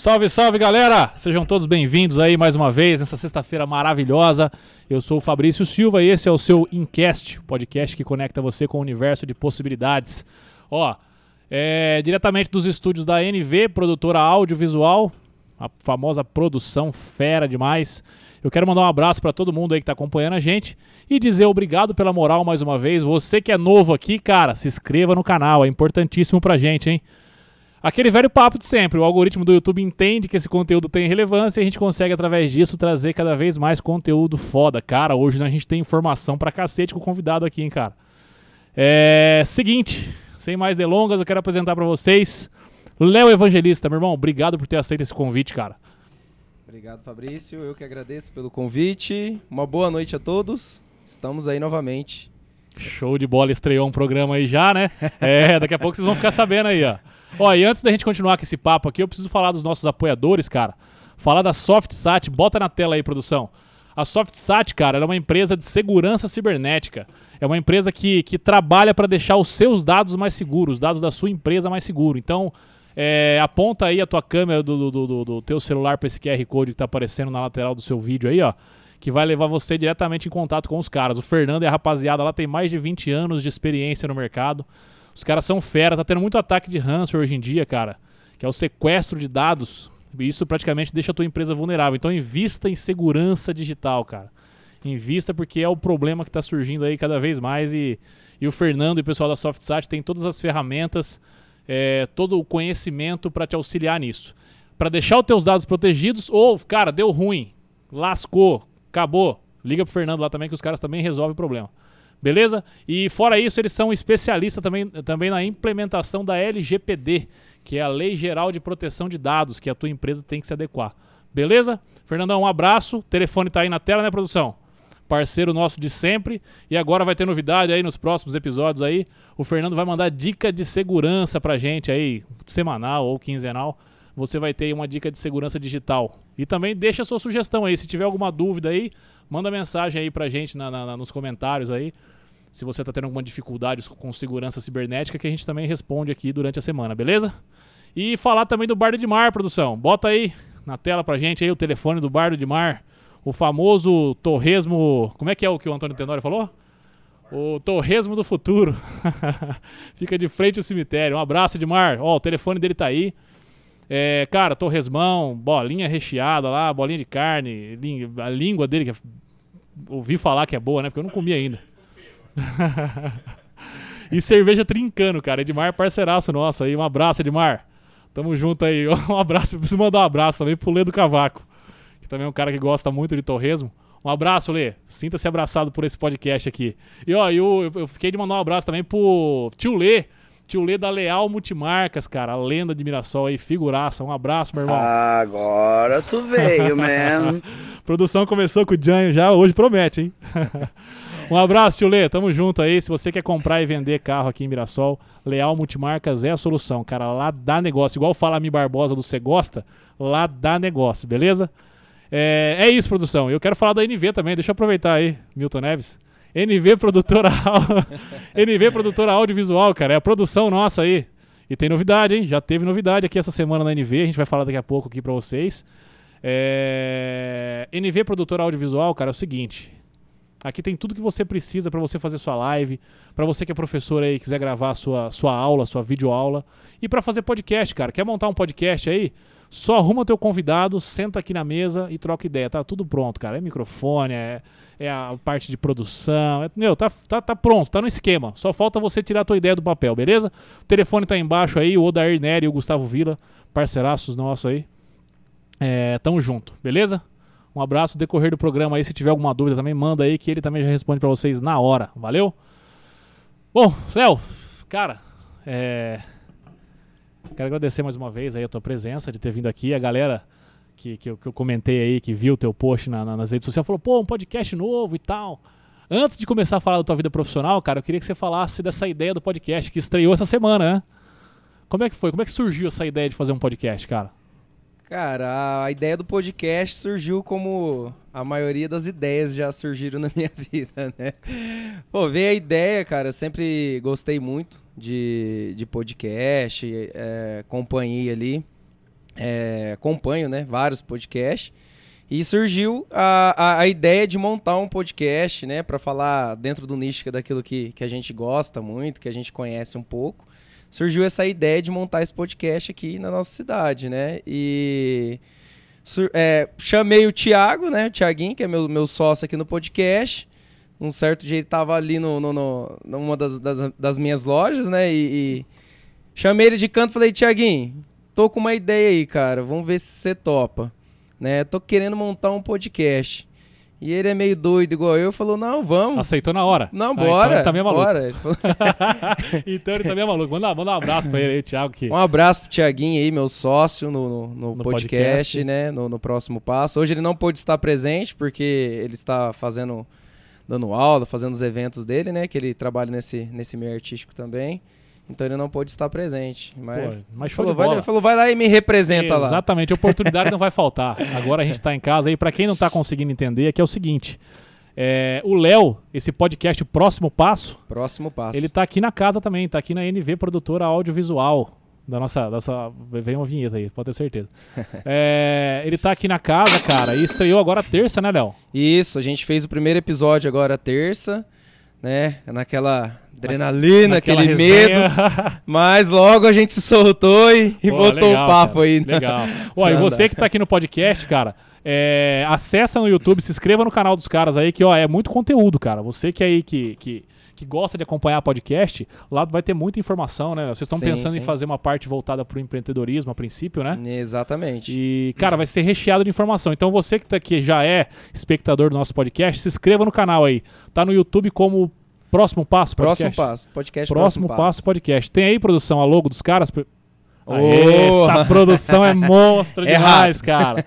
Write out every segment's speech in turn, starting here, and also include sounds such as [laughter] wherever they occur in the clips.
Salve, salve galera! Sejam todos bem-vindos aí mais uma vez nessa sexta-feira maravilhosa. Eu sou o Fabrício Silva e esse é o seu Incast, podcast que conecta você com o universo de possibilidades. Ó, é, diretamente dos estúdios da NV, produtora audiovisual, a famosa produção fera demais. Eu quero mandar um abraço para todo mundo aí que está acompanhando a gente e dizer obrigado pela moral mais uma vez. Você que é novo aqui, cara, se inscreva no canal, é importantíssimo pra gente, hein? Aquele velho papo de sempre, o algoritmo do YouTube entende que esse conteúdo tem relevância e a gente consegue, através disso, trazer cada vez mais conteúdo foda. Cara, hoje a gente tem informação pra cacete com o convidado aqui, hein, cara. É. Seguinte, sem mais delongas, eu quero apresentar para vocês Léo Evangelista, meu irmão. Obrigado por ter aceito esse convite, cara. Obrigado, Fabrício. Eu que agradeço pelo convite. Uma boa noite a todos. Estamos aí novamente. Show de bola, estreou um programa aí já, né? É, daqui a pouco vocês vão ficar sabendo aí, ó. Ó, e antes da gente continuar com esse papo aqui, eu preciso falar dos nossos apoiadores, cara. Falar da SoftSat, bota na tela aí, produção. A SoftSat, cara, é uma empresa de segurança cibernética. É uma empresa que, que trabalha para deixar os seus dados mais seguros, os dados da sua empresa mais seguros. Então, é, aponta aí a tua câmera do, do, do, do teu celular para esse QR Code que está aparecendo na lateral do seu vídeo aí, ó. Que vai levar você diretamente em contato com os caras. O Fernando e a rapaziada lá tem mais de 20 anos de experiência no mercado. Os caras são fera, tá tendo muito ataque de ransomware hoje em dia, cara, que é o sequestro de dados. E isso praticamente deixa a tua empresa vulnerável. Então invista em segurança digital, cara. Invista porque é o problema que está surgindo aí cada vez mais e, e o Fernando e o pessoal da SoftSat tem todas as ferramentas, é, todo o conhecimento para te auxiliar nisso. Para deixar os teus dados protegidos ou, cara, deu ruim, lascou, acabou. Liga pro Fernando lá também que os caras também resolvem o problema. Beleza? E fora isso, eles são especialistas também, também na implementação da LGPD, que é a Lei Geral de Proteção de Dados, que a tua empresa tem que se adequar. Beleza? Fernandão, um abraço. O telefone tá aí na tela, né, produção? Parceiro nosso de sempre. E agora vai ter novidade aí nos próximos episódios aí. O Fernando vai mandar dica de segurança pra gente aí, semanal ou quinzenal. Você vai ter uma dica de segurança digital. E também deixa a sua sugestão aí. Se tiver alguma dúvida aí, manda mensagem aí pra gente na, na, nos comentários aí se você está tendo alguma dificuldade com segurança cibernética, que a gente também responde aqui durante a semana, beleza? E falar também do Bardo de Mar, produção. Bota aí na tela pra gente aí o telefone do Bardo de Mar, o famoso torresmo. Como é que é o que o Antônio Tenório falou? O torresmo do futuro. [laughs] Fica de frente ao cemitério. Um abraço, de Mar. Ó, o telefone dele tá aí. É, cara, torresmão, bolinha recheada lá, bolinha de carne, a língua dele, que ouvi falar que é boa, né? Porque eu não comi ainda. [laughs] e cerveja trincando, cara. Edmar, parceiraço nosso aí. Um abraço, Edmar. Tamo junto aí. [laughs] Um abraço. Preciso mandar um abraço também pro Lê do Cavaco, que também é um cara que gosta muito de torresmo. Um abraço, Lê. Sinta-se abraçado por esse podcast aqui. E ó, eu, eu fiquei de mandar um abraço também pro tio Lê. Tio Lê da Leal Multimarcas, cara. A lenda de Mirassol aí, figuraça. Um abraço, meu irmão. Agora tu veio, man. [laughs] Produção começou com o Janho já, hoje promete, hein? Um abraço, tio Lê. Tamo junto aí. Se você quer comprar e vender carro aqui em Mirassol, Leal Multimarcas é a solução, cara. Lá dá negócio. Igual fala a Mi Barbosa do Você Gosta, lá dá negócio, beleza? É, é isso, produção. Eu quero falar da NV também. Deixa eu aproveitar aí, Milton Neves. NV Produtora [laughs] NV Produtora Audiovisual, cara. É a produção nossa aí. E tem novidade, hein? Já teve novidade aqui essa semana na NV. A gente vai falar daqui a pouco aqui pra vocês. É... NV Produtora Audiovisual, cara, é o seguinte. Aqui tem tudo que você precisa para você fazer sua live, para você que é professor aí quiser gravar sua, sua aula, sua videoaula e para fazer podcast, cara. Quer montar um podcast aí? Só arruma teu convidado, senta aqui na mesa e troca ideia. Tá tudo pronto, cara. É microfone, é, é a parte de produção. É, meu, tá, tá, tá pronto, tá no esquema. Só falta você tirar a tua ideia do papel, beleza? O telefone tá embaixo aí, o Odair Nery e o Gustavo Vila, parceiraços nossos aí. É, tamo junto, beleza? Um abraço, decorrer do programa aí. Se tiver alguma dúvida também, manda aí que ele também já responde para vocês na hora. Valeu? Bom, Léo, cara, é... quero agradecer mais uma vez aí a tua presença, de ter vindo aqui. A galera que, que, eu, que eu comentei aí, que viu o teu post na, na, nas redes sociais, falou, pô, um podcast novo e tal. Antes de começar a falar da tua vida profissional, cara, eu queria que você falasse dessa ideia do podcast que estreou essa semana, né? Como é que foi? Como é que surgiu essa ideia de fazer um podcast, cara? Cara, a ideia do podcast surgiu como a maioria das ideias já surgiram na minha [laughs] vida, né? Pô, veio a ideia, cara, eu sempre gostei muito de, de podcast, é, acompanhei ali. é, acompanho né, vários podcasts. E surgiu a, a, a, ideia de montar um podcast, né, para falar dentro do nicho daquilo que, que a gente gosta muito, que a gente conhece um pouco. Surgiu essa ideia de montar esse podcast aqui na nossa cidade, né? E é, chamei o Thiago, né, o Thiaguinho, que é meu, meu sócio aqui no podcast. Um certo dia ele tava ali no, no, no numa das, das, das, minhas lojas, né, e, e chamei ele de canto e falei, Thiaguinho, tô com uma ideia aí, cara, vamos ver se você topa né? Tô querendo montar um podcast. E ele é meio doido igual eu, falou: "Não, vamos". Aceitou na hora. Não, bora. Ah, então ele tá meio maluco. Bora. [laughs] então ele tá meio maluco. Manda, manda um abraço pra ele aí, Thiago. Que... Um abraço pro Thiaguinho aí, meu sócio no, no, no, no podcast, podcast, né? No, no próximo passo. Hoje ele não pôde estar presente porque ele está fazendo dando aula, fazendo os eventos dele, né, que ele trabalha nesse nesse meio artístico também. Então ele não pôde estar presente. Mas, Pô, mas falou, vai, falou, vai lá e me representa Exatamente, lá. Exatamente, oportunidade não vai faltar. [laughs] Agora a gente está em casa e para quem não está conseguindo entender, aqui é o seguinte. É, o Léo, esse podcast Próximo Passo. Próximo Passo. Ele está aqui na casa também, está aqui na NV Produtora Audiovisual. Da nossa, nossa. Vem uma vinheta aí, pode ter certeza. [laughs] é, ele está aqui na casa, cara, e estreou agora terça, né, Léo? Isso, a gente fez o primeiro episódio agora terça, né? Naquela adrenalina, aquele resenha. medo. [laughs] Mas logo a gente se soltou e, e Pô, botou legal, o papo cara. aí. Legal. [laughs] Ó, e você que tá aqui no podcast, cara, é, acessa no YouTube, se inscreva no canal dos caras aí, que ó, é muito conteúdo, cara. Você que aí que, que, que gosta de acompanhar podcast, lá vai ter muita informação, né? Vocês estão pensando sim. em fazer uma parte voltada para o empreendedorismo a princípio, né? Exatamente. E, cara, vai ser recheado de informação. Então você que tá aqui já é espectador do nosso podcast, se inscreva no canal aí. Tá no YouTube como Próximo Passo Podcast. Próximo Passo, podcast Próximo, próximo passo. Podcast. Tem aí, produção, a logo dos caras? Aê, essa [laughs] produção é monstro é demais, cara.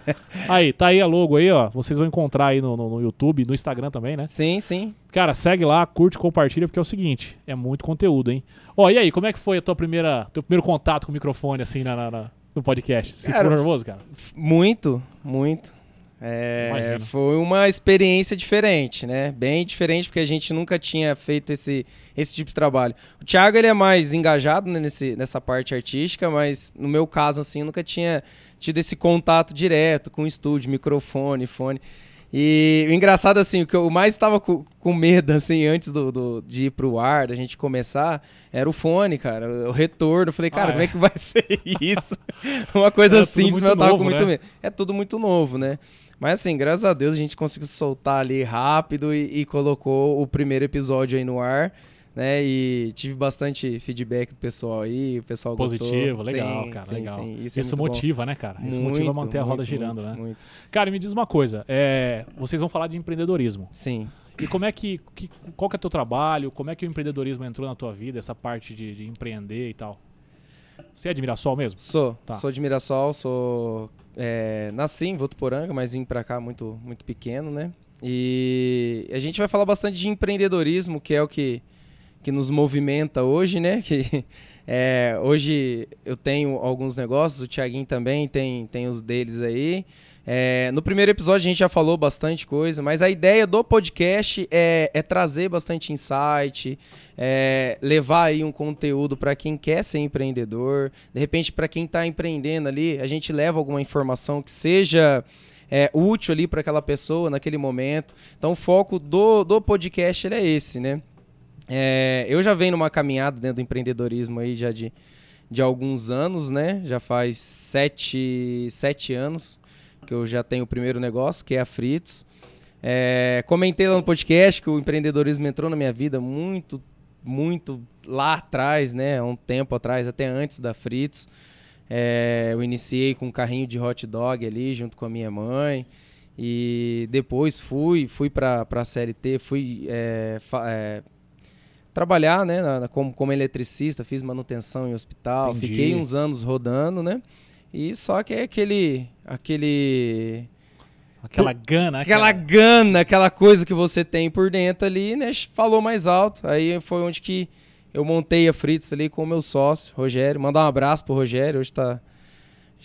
Aí, tá aí a logo aí, ó. Vocês vão encontrar aí no, no, no, YouTube, no Instagram também, né? Sim, sim. Cara, segue lá, curte, compartilha, porque é o seguinte, é muito conteúdo, hein? Ó, e aí, como é que foi a tua primeira, teu primeiro contato com o microfone, assim, na, na no podcast? Você ficou nervoso, cara? Muito, muito. É, foi uma experiência diferente, né? Bem diferente, porque a gente nunca tinha feito esse, esse tipo de trabalho. O Thiago ele é mais engajado né, nesse, nessa parte artística, mas no meu caso, assim, eu nunca tinha tido esse contato direto com o estúdio, microfone, fone. E o engraçado, assim, o que eu mais estava com, com, medo, assim, antes do, do, de ir pro ar, da gente começar, era o fone, cara, o retorno. Eu falei, cara, ah, como é. é que vai [laughs] ser isso? Uma coisa é simples, mas eu tava novo, com muito né? medo. É tudo muito novo, né? Mas assim, graças a Deus a gente conseguiu soltar ali rápido e, e colocou o primeiro episódio aí no ar né? E tive bastante feedback do pessoal aí, o pessoal Positivo, gostou. legal, sim, cara, sim, legal. Sim, isso, isso é motiva, bom. né, cara? Isso muito, motiva a manter a roda muito, girando, muito, né? Muito. Cara, me diz uma coisa, é, vocês vão falar de empreendedorismo. Sim. E como é que, que qual que é o teu trabalho? Como é que o empreendedorismo entrou na tua vida, essa parte de, de empreender e tal? Você é de Mirassol mesmo? Sou. Tá. Sou de Mirassol, sou. É, nasci em Votuporanga, mas vim pra cá muito, muito pequeno, né? E a gente vai falar bastante de empreendedorismo, que é o que, que nos movimenta hoje, né? Que, [laughs] é, hoje eu tenho alguns negócios, o Thiaguinho também tem, tem os deles aí. É, no primeiro episódio a gente já falou bastante coisa, mas a ideia do podcast é, é trazer bastante insight, é, levar aí um conteúdo para quem quer ser empreendedor, de repente para quem está empreendendo ali, a gente leva alguma informação que seja é, útil ali para aquela pessoa naquele momento. Então o foco do, do podcast é esse, né? É, eu já venho numa caminhada dentro do empreendedorismo aí já de, de alguns anos, né? Já faz sete, sete anos que eu já tenho o primeiro negócio, que é a Fritos. É, comentei lá no podcast que o empreendedorismo entrou na minha vida muito, muito lá atrás, né? Um tempo atrás, até antes da Fritos. É, eu iniciei com um carrinho de hot dog ali, junto com a minha mãe. E depois fui, fui para a CLT, fui é, é, trabalhar, né, na, como, como eletricista, fiz manutenção em hospital, Entendi. fiquei uns anos rodando, né? E só que é aquele. aquele. Aquela gana, aquela, aquela gana, aquela coisa que você tem por dentro ali, né? Falou mais alto. Aí foi onde que eu montei a Fritz ali com o meu sócio, Rogério. Mandar um abraço pro Rogério, hoje tá,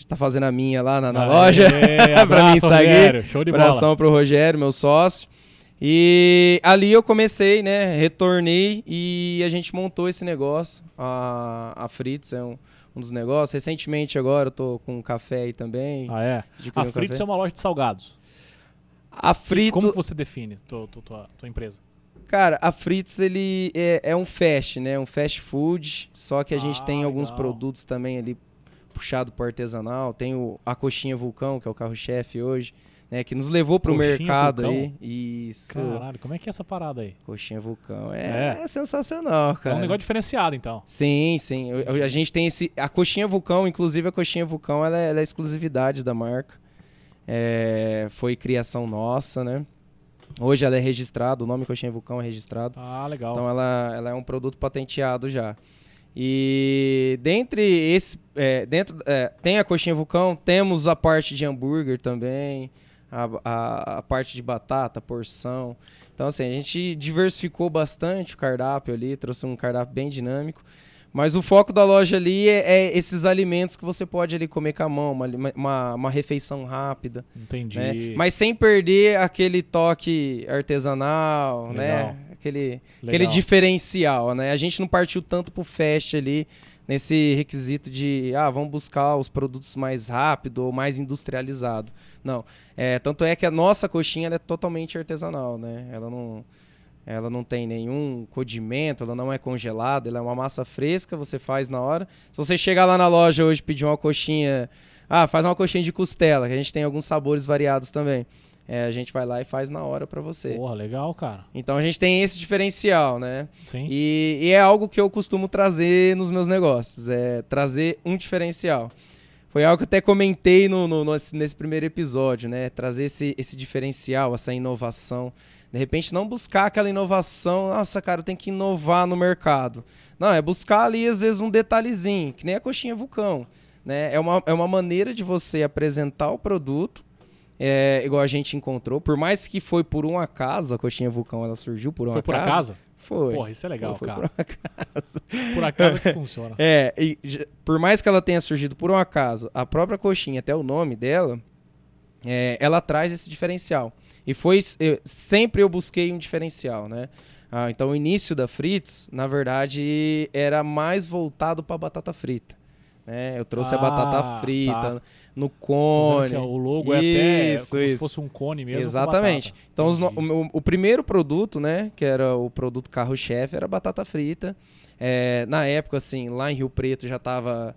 tá fazendo a minha lá na, na Aê, loja. [laughs] pra mim está Rogério, aqui. Show de Abração bola. pro Rogério, meu sócio. E ali eu comecei, né? Retornei e a gente montou esse negócio. A, a Fritz é um, um dos negócios. Recentemente agora eu tô com um café aí também. Ah, é? A um Fritz café. é uma loja de salgados. A Frito, Como você define tua, tua, tua, tua empresa? cara, a Fritz ele é, é um fast, né? Um fast food, só que a gente Ah, tem alguns legal. produtos também ali puxado pro artesanal. Tem o, a coxinha Vulcão, que é o carro-chefe hoje, né? Que nos levou pro Coxinha mercado Vulcão? aí. Isso. Caralho, como é que é essa parada aí? Coxinha Vulcão. É, É. sensacional, É cara. um negócio diferenciado, então. Sim, sim. Eu- A gente tem esse. A coxinha Vulcão, inclusive a coxinha Vulcão, ela é, ela é exclusividade da marca. É, foi criação nossa, né? Hoje ela é registrada, o nome Coxinha Vulcão é registrado. Ah, legal. Então ela, ela é um produto patenteado já. E dentre esse. é, dentro, é, tem a coxinha vulcão, temos a parte de hambúrguer também, a, a, a parte de batata, porção. Então, assim, a gente diversificou bastante o cardápio ali, trouxe um cardápio bem dinâmico. Mas o foco da loja ali é, é esses alimentos que você pode ali comer com a mão, uma, uma, uma refeição rápida Entendi. né? Mas sem perder aquele toque artesanal, Legal. né? Aquele, Legal. aquele diferencial, né? A gente não partiu tanto pro fast ali nesse requisito de, ah, vamos buscar os produtos mais rápido ou mais industrializado. Não. É, tanto é que a nossa coxinha é totalmente artesanal, né? Ela não ela não tem nenhum codimento, ela não é congelada, ela é uma massa fresca, você faz na hora. Se você chegar lá na loja hoje e pedir uma coxinha, ah, faz uma coxinha de costela, que a gente tem alguns sabores variados também. É, a gente vai lá e faz na hora pra você. Porra, legal, cara. Então a gente tem esse diferencial, né? Sim. E, e é algo que eu costumo trazer nos meus negócios, é trazer um diferencial. Foi algo que eu até comentei no, no- nesse, nesse primeiro episódio, né? Trazer esse, esse diferencial, essa inovação. De repente, não buscar aquela inovação, nossa, cara, eu tenho que inovar no mercado. Não, é buscar ali, às vezes, um detalhezinho, que nem a coxinha vulcão. Né? É, uma, é uma maneira de você apresentar o produto, é, igual a gente encontrou. Por mais que foi por um acaso, a coxinha vulcão ela surgiu por um Foi por acaso. acaso? Foi. Porra, isso é legal, foi, cara. Por um acaso. Por acaso que [laughs] funciona. É, e por mais que ela tenha surgido por um acaso, a própria coxinha, até o nome dela, é, ela traz esse diferencial. E foi eu- sempre eu busquei um diferencial, né? Ah, então o início da Fritz, na verdade, era mais voltado para batata frita. Né? Eu trouxe a Ah, batata frita tá. No cone. que o logo é até Isso, como se isso. fosse um cone mesmo. Exatamente. Então, os o, o primeiro produto, né, que era o produto carro-chefe, era batata frita. É, na época, assim, lá em Rio Preto já estava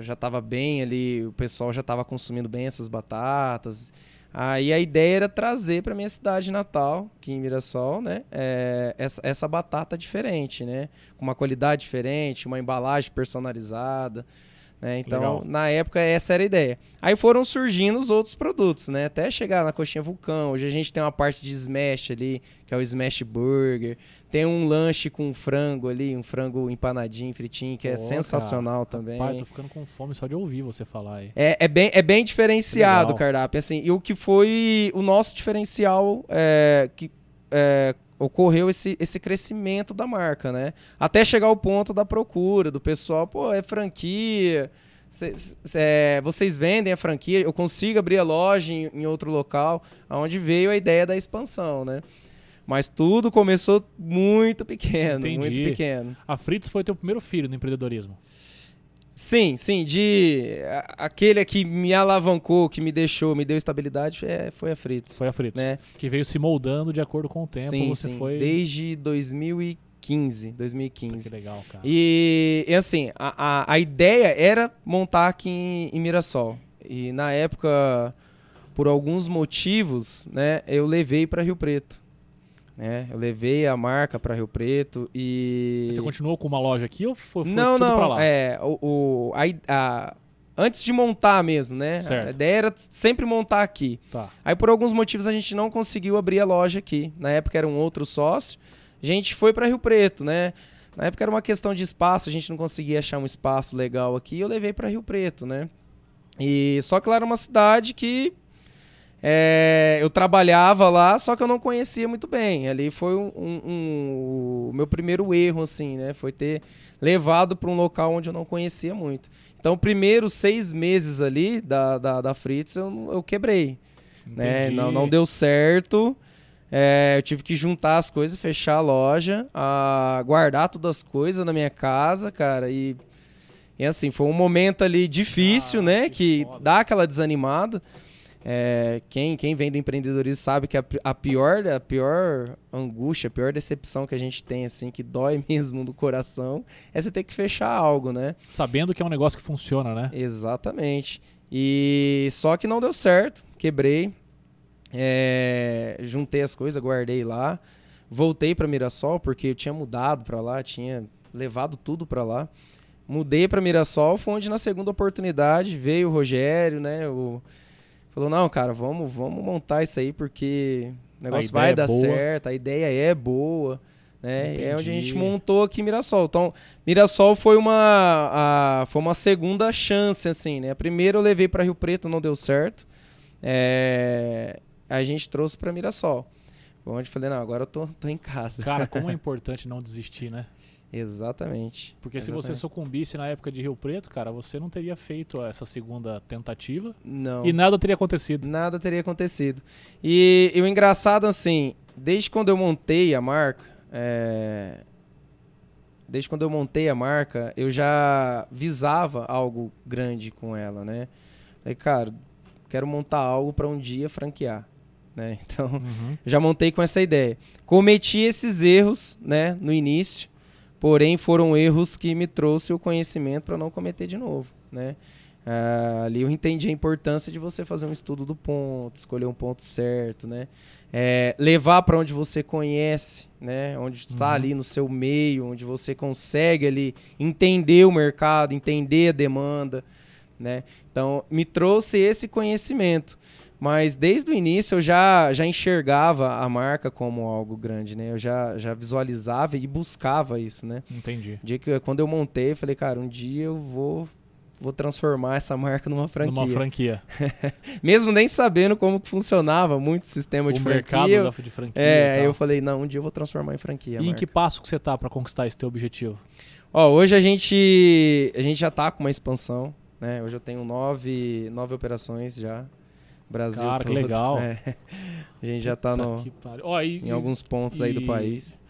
já tava bem ali, o pessoal já estava consumindo bem essas batatas. Aí a ideia era trazer para minha cidade natal, aqui em Mirassol, né, é, essa, essa batata diferente, né, com uma qualidade diferente, uma embalagem personalizada. Né? Então, Legal. na época, essa era a ideia. Aí foram surgindo os outros produtos, né? Até chegar na coxinha vulcão. Hoje a gente tem uma parte de smash ali, que é o smash burger. Tem um lanche com frango ali, um frango empanadinho, fritinho, que é Pô, sensacional também. Pai, tô ficando com fome só de ouvir você falar aí. É, é bem, é bem diferenciado o cardápio, assim. E o que foi o nosso diferencial é, que é, ocorreu esse, esse crescimento da marca, né? Até chegar ao ponto da procura, do pessoal, pô, é franquia, cê- cê- vocês vendem a franquia, eu consigo abrir a loja em, em outro local, aonde veio a ideia da expansão, né? Mas tudo começou muito pequeno, Entendi. muito pequeno. A Fritz foi teu primeiro filho no empreendedorismo. Sim, sim, de aquele que me alavancou, que me deixou, me deu estabilidade, é, foi a Fritz. Foi a Fritz. Né? Que veio se moldando de acordo com o tempo. sim, você sim. foi. Desde 2015, Puta, 2015. Que legal, cara. E, e assim, a, a, a ideia era montar aqui em, em Mirassol. E na época, por alguns motivos, né, eu levei para Rio Preto. Né? Eu levei a marca para Rio Preto e Você continuou com uma loja aqui ou foi, foi não, tudo não. pra lá? É, o, o- a a- antes de montar mesmo, né? Certo. A ideia era sempre montar aqui. Tá. Aí, por alguns motivos, a gente não conseguiu abrir a loja aqui. Na época era um outro sócio. A gente foi para Rio Preto, né? Na época era uma questão de espaço, a gente não conseguia achar um espaço legal aqui. Eu levei para Rio Preto, né? E só que lá era uma cidade que é, eu trabalhava lá, só que eu não conhecia muito bem. Ali foi um, um- um- o meu primeiro erro, assim, né? Foi ter levado para um local onde eu não conhecia muito. Então, primeiros seis meses ali da, da, da Fritz, eu, eu quebrei. Né? Não, não deu certo. É, eu tive que juntar as coisas, fechar a loja, a guardar todas as coisas na minha casa, cara, e, E assim, foi um momento ali difícil, Ah, né? que Que, dá aquela desanimada. É, quem, quem vem do empreendedorismo sabe que a, a pior a pior angústia, a pior decepção que a gente tem, assim, que dói [laughs] mesmo no coração, é você ter que fechar algo, né? Sabendo que é um negócio que funciona, né? Exatamente. E só que não deu certo, quebrei, é, juntei as coisas, guardei lá, voltei para Mirassol porque eu tinha mudado para lá, tinha levado tudo para lá. Mudei para Mirassol, foi onde na segunda oportunidade veio o Rogério, né? O, falou: "Não, cara, vamos, vamos montar isso aí porque o negócio vai é dar boa." certo, a ideia é boa". Né? É onde a gente montou aqui Mirassol. Então, Mirassol foi uma, a- foi uma segunda chance, assim, né? A primeira eu levei para Rio Preto, não deu certo. É, a gente trouxe para Mirassol. Onde eu falei, não, agora eu tô, tô em casa. Cara, [laughs] como é importante não desistir, né? Exatamente. Porque se você Exatamente. sucumbisse na época de Rio Preto, cara, você não teria feito essa segunda tentativa Não. e nada teria acontecido. Nada teria acontecido. E, e o engraçado, assim, desde quando eu montei a marca, é, desde quando eu montei a marca, eu já visava algo grande com ela, né? Falei, cara, quero montar algo para um dia franquear, né? [laughs] Então, Uhum. já montei com essa ideia. Cometi esses erros, né, no início, porém foram erros que me trouxe o conhecimento para não cometer de novo, né? Ah, ali eu entendi a importância de você fazer um estudo do ponto, escolher um ponto certo, né? É, levar para onde você conhece, né? Onde está Uhum. ali no seu meio, onde você consegue ali entender o mercado, entender a demanda, né? Então me trouxe esse conhecimento. Mas desde o início eu já, já enxergava a marca como algo grande, né? Eu já, já visualizava e buscava isso, né? Entendi. Dia que quando eu montei, eu falei, cara, um dia eu vou vou transformar essa marca numa franquia. Numa franquia. [laughs] Mesmo nem sabendo como funcionava muito o sistema de o franquia. mercado eu- da, de franquia. é, eu falei, não, um dia eu vou transformar em franquia. E em marca. que passo que você tá pra conquistar esse teu objetivo? Ó, hoje a gente, a gente já tá com uma expansão, né? Hoje eu tenho nove, nove operações já. Brasil Cara, que todo. legal. É. A gente já tá Puta no, que. Ó, e- em alguns pontos aí do e- país.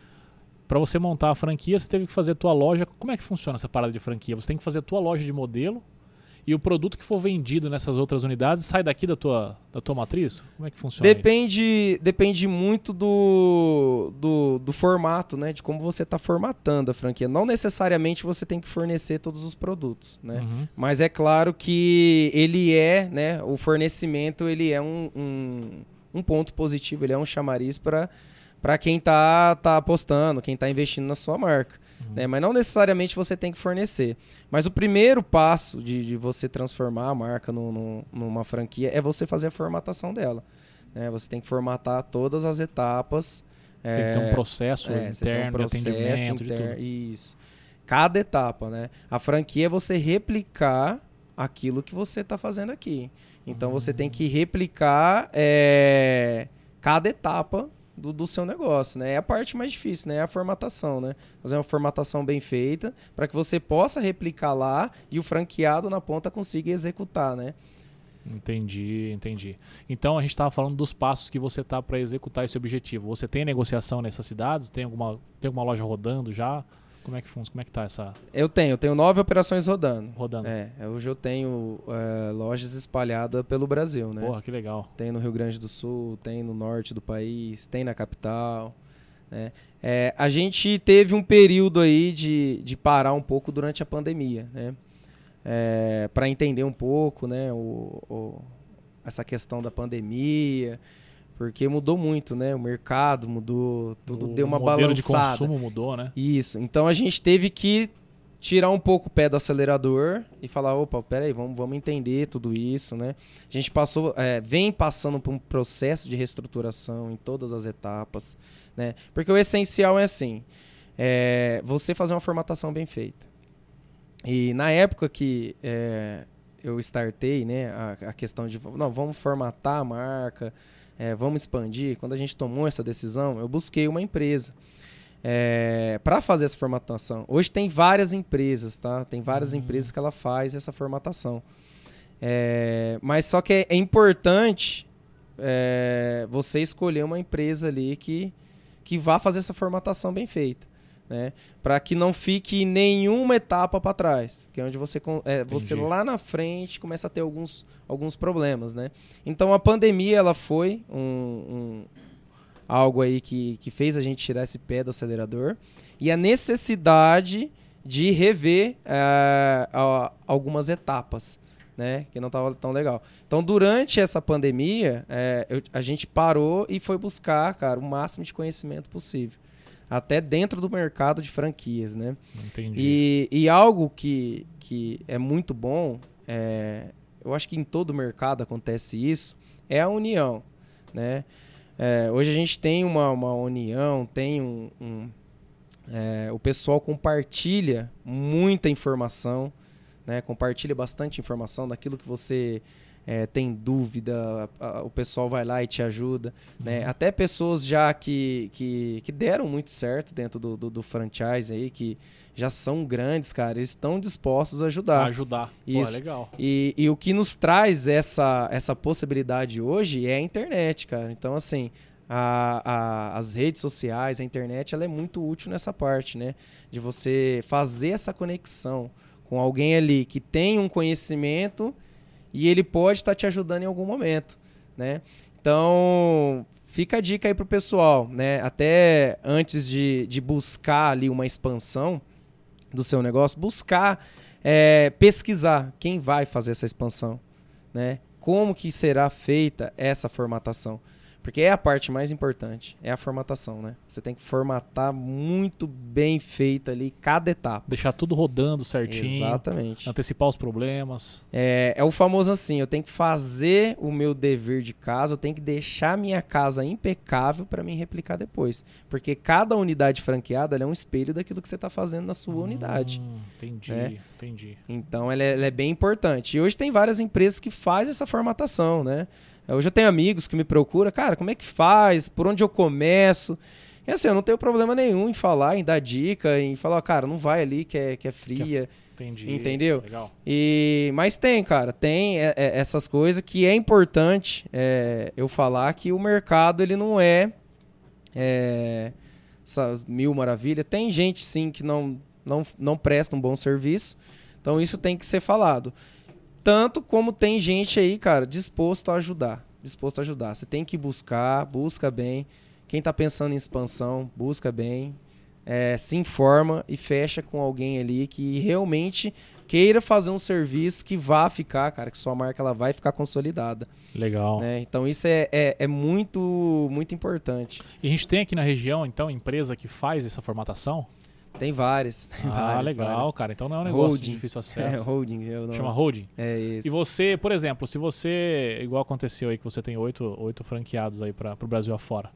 Pra você montar a franquia, você teve que fazer a tua loja. Como é que funciona essa parada de franquia? Você tem que fazer a tua loja de modelo e o produto que for vendido nessas outras unidades sai daqui da tua, da tua matriz? Como é que funciona isso? Depende, depende muito do, do, do formato, né? De como você está formatando a franquia. Não necessariamente você tem que fornecer todos os produtos, né? Uhum. Mas é claro que ele é, né? O fornecimento ele é um, um, um ponto positivo, ele é um chamariz para para quem tá, tá apostando, quem tá investindo na sua marca. Né? Mas não necessariamente você tem que fornecer. Mas o primeiro passo de, de você transformar a marca no- no- numa franquia é você fazer a formatação dela. né? Você tem que formatar todas as etapas. Tem que ter um processo É, tem um interno de atendimento, de inter- tudo. Isso. Cada etapa, né? A franquia é você replicar aquilo que você está fazendo aqui. Então você tem que replicar é, cada etapa do, do seu negócio, né? É a parte mais difícil, né? É a formatação, né? Fazer uma formatação bem feita para que você possa replicar lá e o franqueado na ponta consiga executar, né? Entendi, entendi. Então a gente estava falando dos passos que você tá para executar esse objetivo. Você tem negociação nessas cidades? Tem alguma, tem alguma loja rodando já? Como é que funciona? Como é que tá essa Eu tenho, eu tenho nove operações rodando. rodando? É, hoje eu tenho é, lojas espalhadas pelo Brasil, né? Porra, que legal. Tem no Rio Grande do Sul, tem no norte do país, tem na capital. né? É, a gente teve um período aí de, de parar um pouco durante a pandemia, né? para entender um pouco, né? O, o- essa questão da pandemia, porque mudou muito, né? O mercado mudou, tudo o deu uma modelo de balançada. consumo mudou, né? Isso. Então a gente teve que tirar um pouco o pé do acelerador e falar, opa, peraí, vamos, vamos entender tudo isso, né? A gente passou, é, vem passando por um processo de reestruturação em todas as etapas, né? Porque o essencial é assim, é, você fazer uma formatação bem feita. E na época que é, eu startei, né, a, a questão de, não, vamos formatar a marca, é, vamos expandir. Quando a gente tomou essa decisão, eu busquei uma empresa para fazer essa formatação. Hoje tem várias empresas, tá? Tem várias Hum. empresas que ela faz essa formatação. É, mas só que é, é importante é, você escolher uma empresa ali que, que vá fazer essa formatação bem feita. Né? Para que não fique nenhuma etapa para trás, que é onde você é, você lá na frente começa a ter alguns, alguns problemas, né? Então a pandemia ela foi um, um- algo aí que, que fez a gente tirar esse pé do acelerador e a necessidade de rever a- algumas etapas, né? Que não estava tão legal. Então, durante essa pandemia, eh, eu- a gente parou e foi buscar, cara, o máximo de conhecimento possível. Até dentro do mercado de franquias, né? Entendi. E, e algo que, que é muito bom, é, eu acho que em todo mercado acontece isso, é a união, né? É, hoje a gente tem uma, uma união, tem um... um- é, o pessoal compartilha muita informação, né? Compartilha bastante informação daquilo que você é, tem dúvida, a- a- o pessoal vai lá e te ajuda, né? Uhum. Até pessoas já que, que, que deram muito certo dentro do, do, do franchise aí, que já são grandes, cara, eles estão dispostos a ajudar. Ajudar. Pô, Isso. legal. E, e o que nos traz essa, essa possibilidade hoje é a internet, cara. Então, assim, a- a- as redes sociais, a internet, ela é muito útil nessa parte, né? De você fazer essa conexão com alguém ali que tem um conhecimento e ele pode estar te ajudando em algum momento, né? Então, fica a dica aí pro pessoal, né? Até antes de, de buscar ali uma expansão do seu negócio, buscar é, pesquisar quem vai fazer essa expansão, né? Como que será feita essa formatação? Porque é a parte mais importante, é a formatação, né? Você tem que formatar muito bem feita ali cada etapa. Deixar tudo rodando certinho. Exatamente. Antecipar os problemas. É, é o famoso assim, eu tenho que fazer o meu dever de casa, eu tenho que deixar a minha casa impecável para me replicar depois. Porque cada unidade franqueada é um espelho daquilo que você está fazendo na sua unidade. Hum, entendi, né? entendi. Então ela é, ela é bem importante. E hoje tem várias empresas que fazem essa formatação, né? Hoje eu tenho amigos que me procuram, cara, como é que faz? Por onde eu começo? E assim, eu não tenho problema nenhum em falar, em dar dica, em falar, cara, não vai ali que é, que é fria. Entendi. Entendeu? Legal. E, mas tem, cara, tem é, é, essas coisas que é importante é, eu falar que o mercado ele não é, é essas mil maravilhas. Tem gente sim que não, não, não presta um bom serviço, então isso tem que ser falado. Tanto como tem gente aí, cara, disposto a ajudar. Disposto a ajudar. Você tem que buscar, busca bem. Quem tá pensando em expansão, busca bem. é, se informa e fecha com alguém ali que realmente queira fazer um serviço que vá ficar, cara, que sua marca ela vai ficar consolidada. Legal. né? Então isso é, é, é muito, muito importante. E a gente tem aqui na região, então, empresa que faz essa formatação? Tem várias. [laughs] Tem ah, várias, legal, várias. cara. Então não é um negócio Holding. de difícil [laughs] É, acesso. holding. Eu não... Chama holding. É isso. E você, por exemplo, se você, igual aconteceu aí, que você tem oito, oito franqueados aí para o Brasil afora,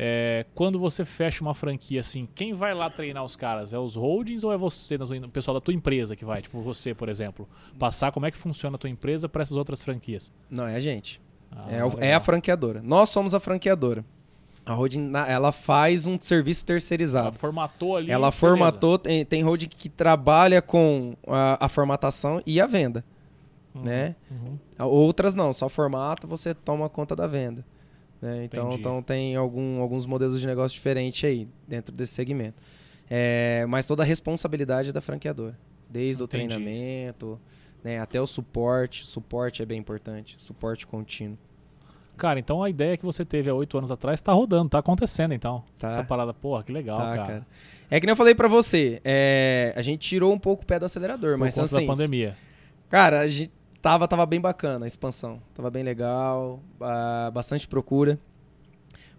é, quando você fecha uma franquia assim, quem vai lá treinar os caras? É os holdings ou é você, o pessoal da tua empresa que vai? Tipo você, por exemplo, passar como é que funciona a tua empresa para essas outras franquias? Não, é a gente. Ah, é, é a franqueadora. Nós somos a franqueadora. A holding, ela faz um serviço Ela terceirizado. formatou ali. Ela formatou, tem, tem holding que trabalha com a, a formatação e a venda, Uhum, né? uhum. Outras não, só formata, você toma conta da venda. né? Então, Entendi. então tem algum, alguns modelos de negócio diferentes aí dentro desse segmento. É, mas toda a responsabilidade é da franqueadora. Desde Entendi. o treinamento, né, até o suporte. Suporte é bem importante. Suporte contínuo. Cara, então a ideia que você teve há oito anos atrás tá rodando, tá acontecendo então. Tá. Essa parada, porra, que legal, Tá, cara. cara. É que nem eu falei pra você, é, a gente tirou um pouco o pé do acelerador, Por mas conta assim, da pandemia. Cara, a gente tava, tava bem bacana a expansão. Tava bem legal, bastante procura.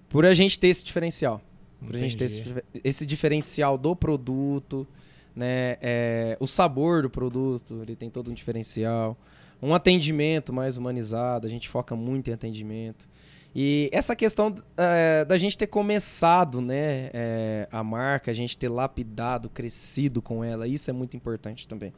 Por a gente ter esse diferencial. Por a gente ter esse, Entendi. esse diferencial do produto, né? é, o sabor do produto, ele tem todo um diferencial. Um atendimento mais humanizado, a gente foca muito em atendimento. E essa questão é, da gente ter começado né, é, a marca, a gente ter lapidado, crescido com ela, isso é muito importante também.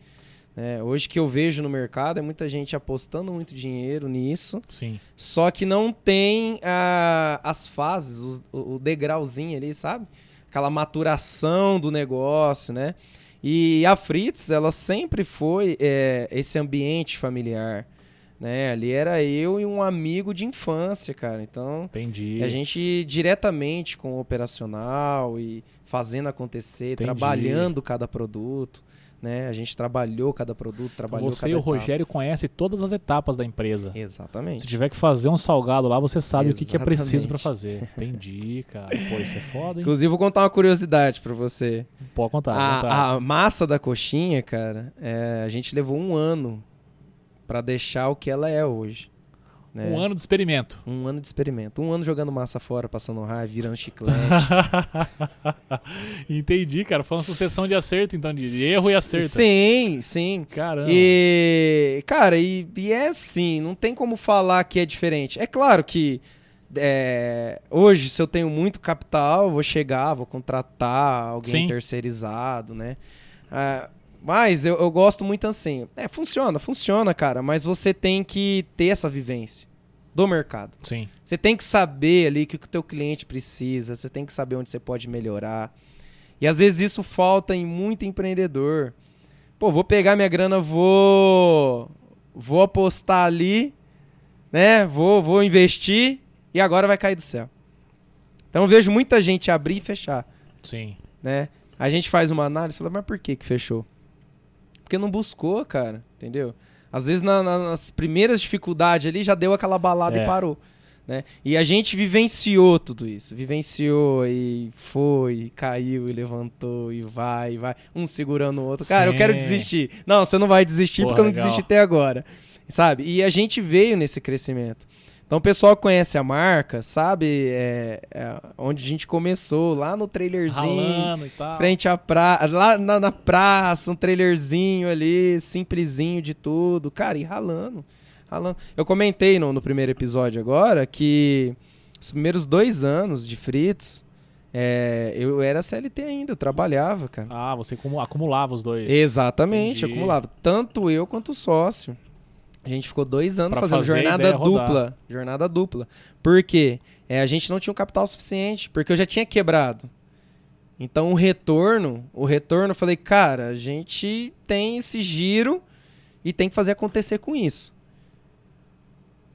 né? hoje que eu vejo no mercado é muita gente apostando muito dinheiro nisso, Sim. só que não tem ah, as fases, o, o degrauzinho ali, sabe? Aquela maturação do negócio, né? E a Fritz, ela sempre foi é, esse ambiente familiar, né? Ali era eu e um amigo de infância, cara. Então, Entendi. e a gente diretamente com o operacional e fazendo acontecer, Entendi. trabalhando cada produto, né? A gente trabalhou cada produto, Então trabalhou você cada e o etapa. Rogério conhecem todas as etapas da empresa. Se Exatamente. tiver que fazer um salgado lá, você sabe o que, que é preciso pra Exatamente. fazer. Entendi, cara. Pô, isso é foda, hein? Inclusive, vou contar uma curiosidade pra você. Pode contar. pode contar. A, a massa da coxinha, cara, é, a gente levou um ano pra deixar o que ela é hoje. Né? Um ano de experimento. Um ano de experimento. Um ano jogando massa fora, passando raiva, virando chiclete. [laughs] Entendi, cara. Foi uma sucessão de acerto, então, de erro e acerto. Sim, sim. Caramba. E, cara, e, e é assim, não tem como falar que é diferente. É claro que é, hoje, se eu tenho muito capital, eu vou chegar, vou contratar alguém Sim. terceirizado, né? Ah, mas eu, eu gosto muito assim. É, funciona, funciona, cara, mas você tem que ter essa vivência do mercado. Sim. Você tem que saber ali o que o teu cliente precisa, você tem que saber onde você pode melhorar. E às vezes isso falta em muito empreendedor. Pô, vou pegar minha grana, vou vou apostar ali, né? Vou vou investir e agora vai cair do céu. Então eu vejo muita gente abrir e fechar, Sim. né? A gente faz uma análise e fala, mas por que que fechou? Porque não buscou, cara, entendeu? Às vezes na- na- nas primeiras dificuldades ali já deu aquela balada É. e parou. Né? E a gente vivenciou tudo isso. Vivenciou e foi, e caiu e levantou e vai, e vai. Um segurando o outro. Cara, eu quero Sim. desistir. Não, você não vai desistir Porra, porque eu não legal. desisti até agora. Sabe? E a gente veio nesse crescimento. Então o pessoal conhece a marca, sabe é, é, onde a gente começou, lá no trailerzinho. Frente à praça, lá na, na praça, um trailerzinho ali, simplesinho de tudo. Cara, e ralando. ralando. Eu comentei no, no primeiro episódio agora que os primeiros dois anos de Fritos, é, eu era CLT ainda, eu trabalhava, cara. Ah, você acumu- acumulava os dois. Exatamente, Entendi. acumulava. Tanto eu quanto o sócio. A gente ficou dois anos Pra fazendo jornada ideia rodar. dupla. Jornada dupla. Por quê? É, a gente não tinha o capital suficiente, porque eu já tinha quebrado. Então o retorno, o retorno, eu falei, cara, a gente tem esse giro e tem que fazer acontecer com isso.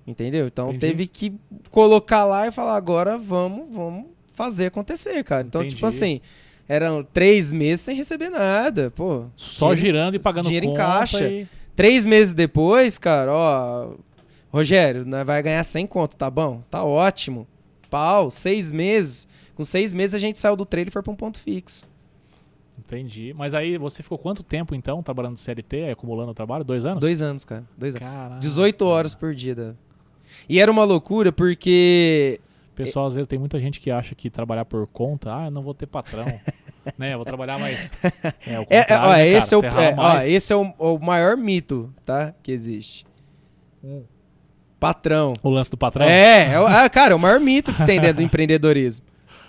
Entendeu? Então Entendi. teve que colocar lá e falar, agora vamos, vamos fazer acontecer, cara. Então, Entendi. tipo assim, eram três meses sem receber nada, pô. Só Dinheiro- girando e pagando dinheiro em caixa. e- Três meses depois, cara, ó. Rogério, nós vai ganhar 100 conto, tá bom? Tá ótimo. Pau, seis meses. Com seis meses a gente saiu do trailer e foi pra um ponto fixo. Entendi. Mas aí você ficou quanto tempo, então, trabalhando no CLT, acumulando o trabalho? Dois anos? Dois anos, cara. Dois anos. Caraca. 18 horas por dia. da- E era uma loucura porque. Pessoal, às vezes tem muita gente que acha que trabalhar por conta, ah, eu não vou ter patrão. [laughs] né? Eu vou trabalhar mais. [laughs] É, o É, é, ó, né, esse, é o, cara? Você rala é, ó, esse é o, o maior mito, tá? Que existe. Hum. Patrão. O lance do patrão? É, é o- ah, cara, é o maior mito que tem dentro do empreendedorismo.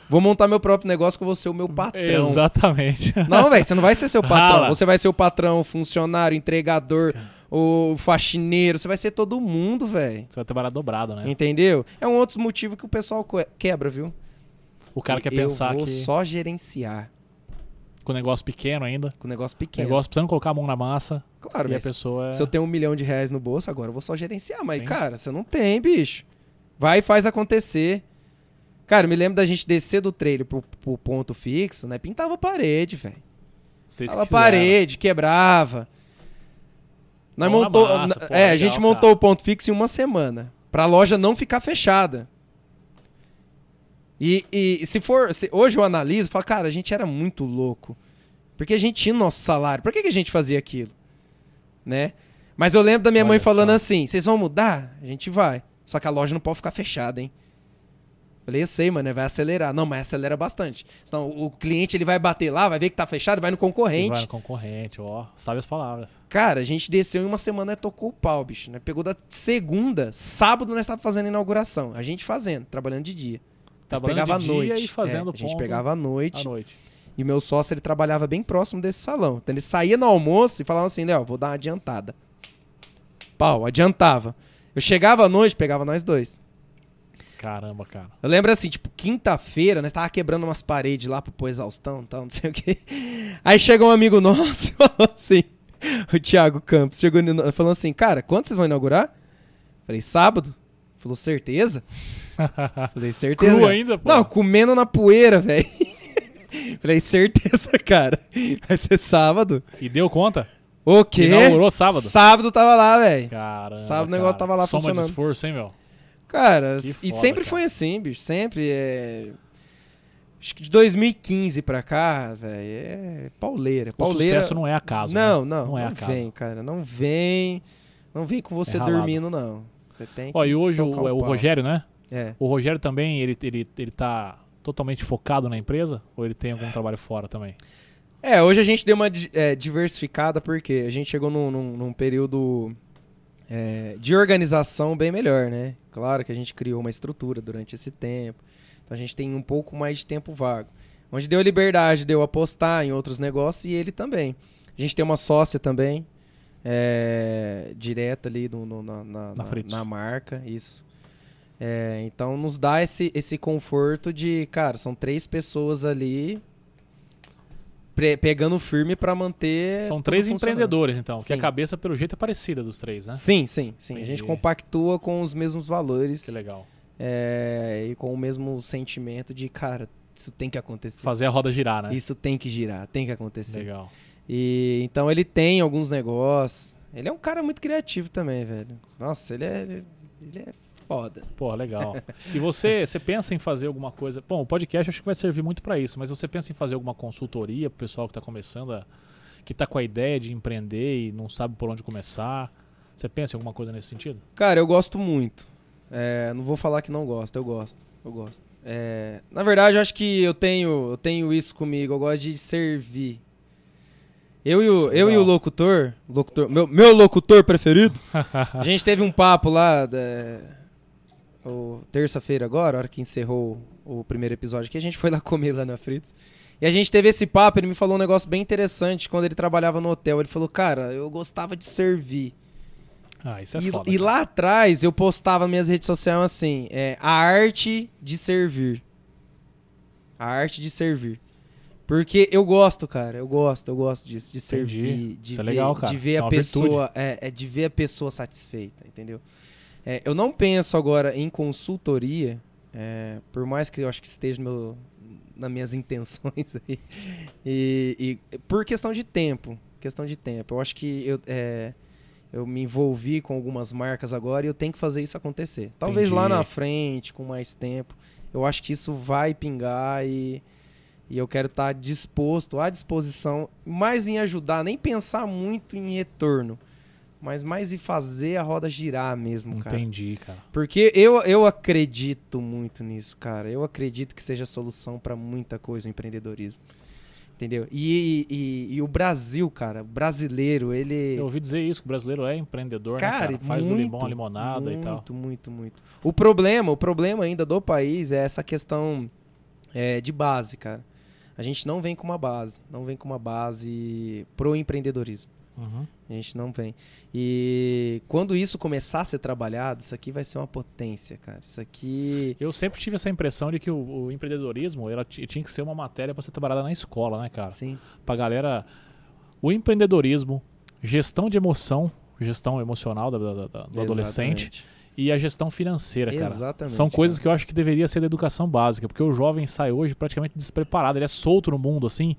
Vou montar meu próprio negócio que eu vou ser o meu patrão. Exatamente. [laughs] Não, velho, você não vai ser seu patrão. Rala. Você vai ser o patrão, o funcionário, o entregador, o faxineiro. Você vai ser todo mundo, velho. Você vai trabalhar dobrado, né? Entendeu? É um outro motivo que o pessoal que- quebra, viu? O cara quer eu pensar vou que só gerenciar com negócio pequeno ainda, com negócio pequeno. negócio precisando colocar a mão na massa, Claro, e a pessoa é... Se eu tenho um milhão de reais no bolso, agora eu vou só gerenciar. Mas, Sim. cara, você não tem, bicho. Vai e faz acontecer. Cara, eu me lembro da gente descer do trailer pro, pro ponto fixo, né? Pintava a parede, velho. Pintava a que parede, quebrava. Nós montou, massa, na- pô, é, a legal, gente cara. montou o ponto fixo em uma semana. Pra loja não ficar fechada. E, e se for. se- hoje eu analiso e falo, cara, a gente era muito louco. Porque a gente tinha nosso salário. Por que, que a gente fazia aquilo? Né? Mas eu lembro da minha mãe Olha falando só. assim: vocês vão mudar? A gente vai. Só que a loja não pode ficar fechada, hein? Falei, eu sei, mano, vai acelerar. Não, mas acelera bastante. Senão o cliente ele vai bater lá, vai ver que tá fechado, vai no concorrente. vai no concorrente, ó. Sabe as palavras. Cara, a gente desceu em uma semana e tocou o pau, bicho. Né? Pegou da segunda, sábado nós tava fazendo a inauguração. A gente fazendo, trabalhando de dia. Trabalhando pegava de à noite. e fazendo É, A gente pegava à À noite. noite. E meu sócio, ele trabalhava bem próximo desse salão. Então ele saía no almoço e falava assim, Léo, vou dar uma adiantada. Pau, adiantava. Eu chegava à noite, pegava nós dois. Caramba, cara. Eu lembro assim, tipo, quinta-feira, nós tava quebrando umas paredes lá pro pôr exaustão e tal, não sei o quê. Aí chegou um amigo nosso [laughs] falou assim, o Thiago Campos, chegou falou assim, cara, quando vocês vão inaugurar? Falei, sábado? Falou, certeza? [laughs] Falei, certeza. Cru cara. ainda, pô? Não, comendo na poeira, [laughs] velho. Falei, certeza, cara. Vai ser sábado. E deu conta? O quê? Inaugurou sábado? Sábado tava lá, velho. Caramba. Sábado o negócio cara. tava lá Soma funcionando. de esforço, hein, meu? Cara, Que e foda, sempre cara. foi assim, bicho. Sempre é. Acho que de 2015 pra cá, velho, é pauleira. O pauleira. sucesso não é acaso. Não, né? não, Não não, é acaso. vem, cara. Não vem. Não vem com você É dormindo, não. Você tem que. Ó, e hoje o, tocar é o. Rogério, né? É. O Rogério também, ele, ele, ele tá totalmente focado na empresa? Ou ele tem algum trabalho fora também? É, hoje a gente deu uma é, diversificada porque a gente chegou num, num- num período é, de organização bem melhor, né? Claro que a gente criou uma estrutura durante esse tempo. Então a gente tem um pouco mais de tempo vago. Onde deu liberdade, deu apostar em outros negócios e ele também. A gente tem uma sócia também, é, direta ali no, no- na, na, na- na marca, isso. É, então nos dá esse, esse conforto de, cara, são três pessoas ali pegando firme pra manter. São três empreendedores, então. Que a Sim. cabeça, pelo jeito, é parecida dos três, né? Sim, sim, sim. A gente Entendi. compactua com os mesmos valores Que legal. é, e com o mesmo sentimento de, cara, isso tem que acontecer. Fazer a roda girar, né? Isso tem que girar, tem que acontecer. Legal. E então ele tem alguns negócios. Ele é um cara muito criativo também, velho. Nossa, ele é, ele, ele é foda. Pô, legal. E você, você pensa em fazer alguma coisa? Bom, o podcast acho que vai servir muito pra isso, mas você pensa em fazer alguma consultoria pro pessoal que tá começando, a, que tá com a ideia de empreender e não sabe por onde começar? Você pensa em alguma coisa nesse sentido? Cara, eu gosto muito. É, não vou falar que não gosto, eu gosto. Eu gosto. É, na verdade, eu acho que eu tenho, eu tenho isso comigo. Eu gosto de servir. Eu e o, é eu e o locutor, locutor meu, meu locutor preferido, [laughs] a gente teve um papo lá, da- o- terça-feira agora, a hora que encerrou o primeiro episódio aqui, a gente foi lá comer lá na Fritz. E a gente teve esse papo, ele me falou um negócio bem interessante quando ele trabalhava no hotel. Ele falou, cara, eu gostava de servir. Ah, isso é E, foda. e cara. lá atrás eu postava nas minhas redes sociais assim: é, a arte de servir. A arte de servir. Porque eu gosto, cara. Eu gosto, eu gosto disso, de servir. De Isso é ver, legal, cara. De ver Isso é a uma pessoa. É, é de ver a pessoa satisfeita, entendeu? É, eu não penso agora em consultoria, é, por mais que eu acho que esteja no meu, nas minhas [laughs] intenções aí. E, e por questão de tempo. Questão de tempo. Eu acho que eu, é, eu me envolvi com algumas marcas agora e eu tenho que fazer isso acontecer. Talvez lá Entendi. na frente, com mais tempo. Eu acho que isso vai pingar e, e eu quero estar disposto, à disposição, mais em ajudar, nem pensar muito em retorno, mas mais em fazer a roda girar mesmo, cara. Entendi, cara. Porque eu, eu acredito muito nisso, cara. Eu acredito que seja a solução pra muita coisa o empreendedorismo. Entendeu? E, e- e o Brasil, cara, o brasileiro, ele. Eu ouvi dizer isso, que o brasileiro é empreendedor, Cara, né, cara? Faz do muito, limão a limonada e tal. Muito, muito, muito. O problema, o problema ainda do país é essa questão é, de base, cara. A gente não vem com uma base, não vem com uma base pro empreendedorismo. Uhum. A gente não vem. E quando isso começar a ser trabalhado, isso aqui vai ser uma potência, cara. Isso aqui. Eu sempre tive essa impressão de que o, o empreendedorismo ela ti- tinha que ser uma matéria para ser trabalhada na escola, né, cara? Sim. Pra galera. O empreendedorismo, gestão de emoção, gestão emocional da- da- da- do adolescente Exatamente. e a gestão financeira, cara. Exatamente, São coisas cara. que eu acho que deveria ser da educação básica, porque o jovem sai hoje praticamente despreparado, ele é solto no mundo, assim,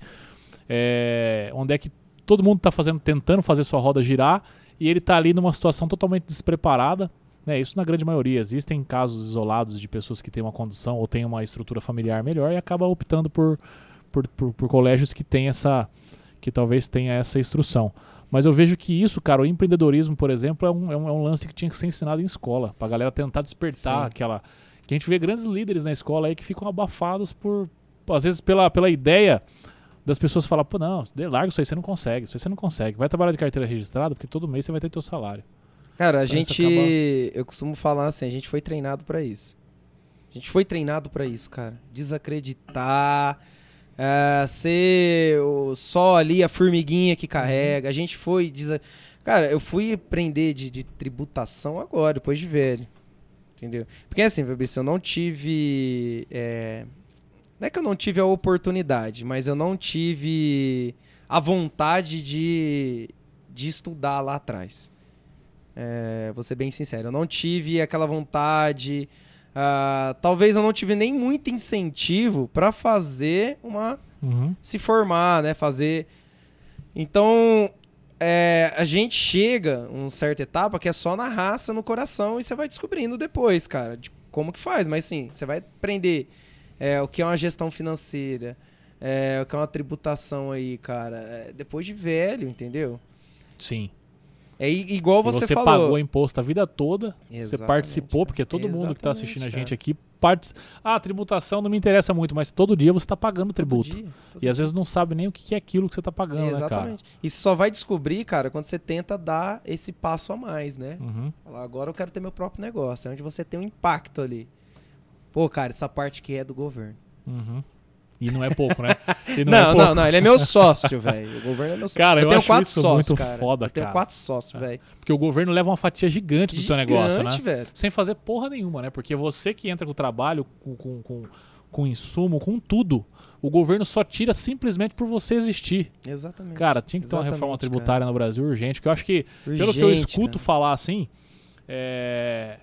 é, onde é que todo mundo tá fazendo, tentando fazer sua roda girar e ele tá ali numa situação totalmente despreparada. Né, isso na grande maioria. Existem casos isolados de pessoas que têm uma condição ou têm uma estrutura familiar melhor e acaba optando por, por, por, por colégios que tem essa que talvez tenha essa instrução. Mas eu vejo que isso, cara, o empreendedorismo, por exemplo, é um, é um, é um lance que tinha que ser ensinado em escola, pra galera tentar despertar Sim. aquela. Que a gente vê grandes líderes na escola aí que ficam abafados por. Às vezes pela, pela ideia das pessoas falar, pô, não, larga isso aí, você não consegue, isso aí você não consegue. Vai trabalhar de carteira registrada, porque todo mês você vai ter teu salário. Cara, a Então isso gente. acaba- Eu costumo falar assim, a gente foi treinado pra isso. A gente foi treinado pra isso, cara. Desacreditar. é, ser só ali a formiguinha que carrega. A gente foi. desa- Cara, eu fui aprender de, de tributação agora, depois de velho. Entendeu? Porque assim, Fabrício, eu não tive. é, Não é que eu não tive a oportunidade, mas eu não tive a vontade de, de estudar lá atrás. É, vou ser bem sincero. Eu não tive aquela vontade. ah, talvez eu não tive nem muito incentivo para fazer uma. Uhum. se formar, né? Fazer. Então. é, a gente chega uma certa etapa que é só na raça, no coração, e você vai descobrindo depois, cara, de como que faz. Mas sim, você vai aprender é, o que é uma gestão financeira, é, o que é uma tributação aí, cara, é, depois de velho, entendeu? Sim. É igual você, você falou. pagou imposto a vida toda, você Exatamente, participou, cara. porque todo mundo que está assistindo a Exatamente, gente aqui parte... Ah, tributação não me interessa muito, mas todo dia você está pagando Todo tributo. dia, todo E às dia. vezes não sabe nem o que é aquilo que você está pagando, né, cara? Exatamente. E só vai descobrir, cara, quando você tenta dar esse passo a mais, né? Uhum. Agora eu quero ter meu próprio negócio. É onde você tem um impacto ali. Pô, cara, essa parte que é do governo. Uhum. E não é pouco, né? E [laughs] Não, é não, pouco. não, ele é meu [laughs] sócio, velho. O governo é meu sócio. Cara, eu tenho acho quatro isso sócios, muito cara. foda, eu tenho cara. quatro sócios, velho. Porque o governo leva uma fatia gigante do seu negócio, né? Gigante, velho. Sem fazer porra nenhuma, né? Porque você que entra com o trabalho, com, com, com, com insumo, com tudo, o governo só tira simplesmente por você existir. Exatamente. Cara, tinha que ter uma Exatamente, reforma tributária no Brasil urgente, porque eu acho que, pelo que eu Urgente, escuto cara. falar assim, é,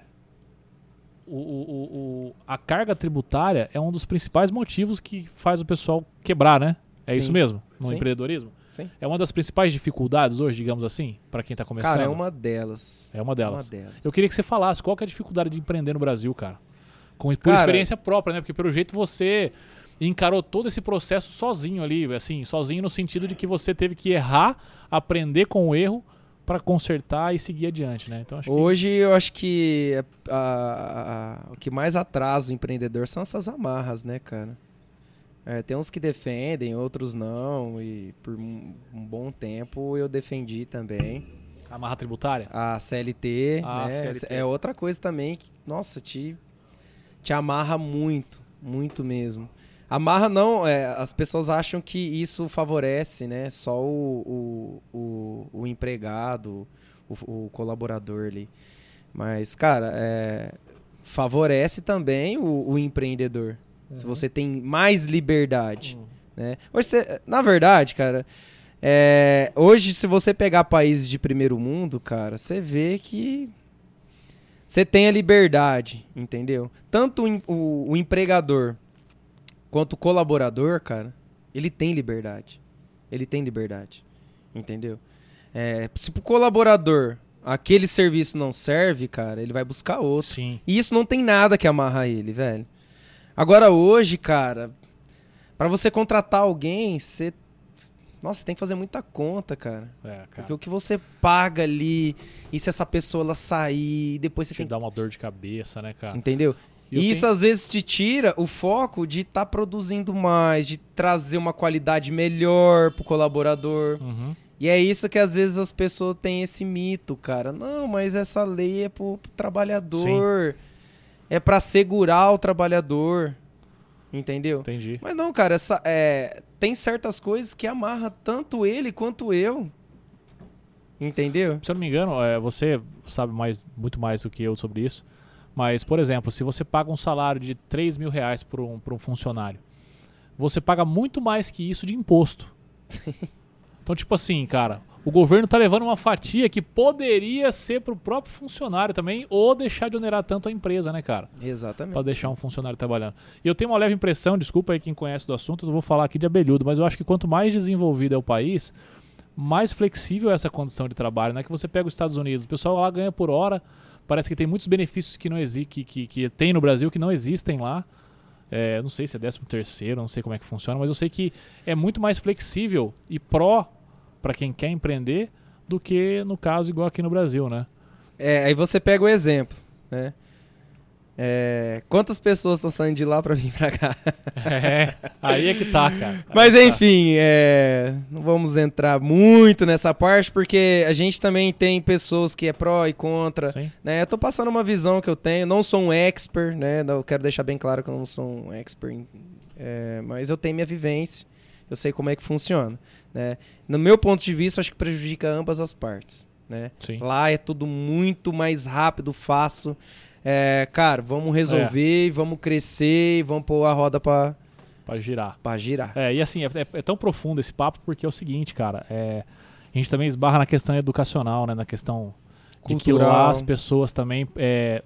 o, o- o- a carga tributária é um dos principais motivos que faz o pessoal quebrar, né? É Sim. isso mesmo? No Sim. empreendedorismo? Sim. É uma das principais dificuldades hoje, digamos assim, para quem tá começando? Cara, é uma delas. É uma delas. Uma delas. Eu queria que você falasse qual que é a dificuldade de empreender no Brasil, cara. Com, por Cara- experiência própria, né? Porque pelo jeito você encarou todo esse processo sozinho ali, assim, sozinho no sentido de que você teve que errar, aprender com o erro para consertar e seguir adiante, né? Então acho que Hoje eu acho que a- a- a- o que mais atrasa o empreendedor são essas amarras, né, cara? É, tem uns que defendem, outros não, e por um, um bom tempo eu defendi também. a marra tributária. A CLT, Ah, né? CLT. É outra coisa também que, nossa, te, te amarra muito, muito mesmo. Amarra não, é, as pessoas acham que isso favorece, né? Só o, o, o, o empregado, o, o colaborador ali. Mas, cara, é, favorece também o, o empreendedor. Se você tem mais liberdade, né? Hoje você- na verdade, cara, é, hoje se você pegar países de primeiro mundo, cara, você vê que você tem a liberdade, entendeu? Tanto o, o- o empregador quanto o colaborador, cara, ele tem liberdade. Ele tem liberdade, entendeu? É, se pro colaborador aquele serviço não serve, cara, ele vai buscar outro. Sim. E isso não tem nada que amarra ele, velho. Agora hoje, cara, pra você contratar alguém, você nossa, você tem que fazer muita conta, cara. É, cara. Porque o que você paga ali, e se essa pessoa ela sair, depois você Te tem dá uma dor de cabeça, né, cara? Entendeu? E eu E isso tenho- às vezes te tira o foco de estar produzindo mais, de trazer uma qualidade melhor pro colaborador. Uhum. E é isso que às vezes as pessoas têm esse mito, cara. Não, mas essa lei é pro, pro trabalhador. É pra segurar o trabalhador. Entendeu? Entendi. Mas não, cara, essa, é, tem certas coisas que amarra tanto ele quanto eu. Entendeu? Se eu não me engano, é, você sabe mais, muito mais do que eu sobre isso. Mas, por exemplo, se você paga um salário de 3 mil reais para um, um funcionário, você paga muito mais que isso de imposto. [laughs] então, tipo assim, cara, o governo tá levando uma fatia que poderia ser pro próprio funcionário também, ou deixar de onerar tanto a empresa, né, cara? Exatamente. Pra deixar um funcionário trabalhando. E eu tenho uma leve impressão, desculpa aí quem conhece do assunto, eu não vou falar aqui de abelhudo, mas eu acho que quanto mais desenvolvido é o país, mais flexível é essa condição de trabalho, né? Que você pega os Estados Unidos, o pessoal lá ganha por hora, parece que tem muitos benefícios que não exi que, que, que tem no Brasil que não existem lá. É, não sei se é 13 terceiro, não sei como é que funciona, mas eu sei que é muito mais flexível e pró para quem quer empreender do que no caso igual aqui no Brasil, né? É, aí você pega o exemplo, né? É, quantas pessoas estão saindo de lá pra vir pra cá? É, aí é que tá, cara. Mas é tá. enfim, é, não vamos entrar muito nessa parte, porque a gente também tem pessoas que é pró e contra. Sim. Né? Eu tô passando uma visão que eu tenho, não sou um expert, né? Eu quero deixar bem claro que eu não sou um expert, é, mas eu tenho minha vivência, eu sei como é que funciona. Né? No meu ponto de vista, acho que prejudica ambas as partes. Né? Lá é tudo muito mais rápido, fácil. É, cara, vamos resolver, vamos crescer e vamos pôr a roda pra, Pra girar. pra girar. É, e assim, é, é- é tão profundo esse papo porque é o seguinte, cara, é, a gente também esbarra na questão educacional, né, na questão de que lá Cultural. as pessoas também. é,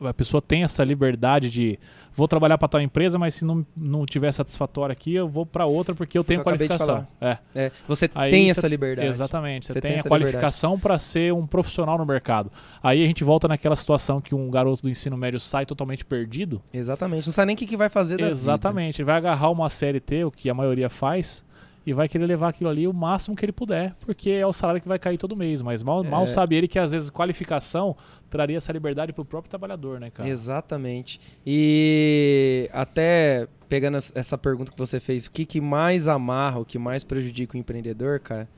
a pessoa tem essa liberdade de. Vou trabalhar para tal empresa, mas se não, não tiver satisfatório aqui, eu vou para outra porque eu tenho eu qualificação. É. É, você Aí tem essa liberdade. Exatamente. Você, Você tem, tem a qualificação para ser um profissional no mercado. Aí a gente volta naquela situação que um garoto do ensino médio sai totalmente perdido. Exatamente. Não sabe nem o que, que vai fazer da vida. Exatamente. Ele vai agarrar uma CLT, o que a maioria faz, e vai querer levar aquilo ali o máximo que ele puder, porque é o salário que vai cair todo mês. Mas mal, mal É. sabe ele que às vezes qualificação traria essa liberdade pro próprio trabalhador, né, cara? Exatamente. E até pegando es- essa pergunta que você fez, o que, que mais amarra, o que mais prejudica o empreendedor, cara?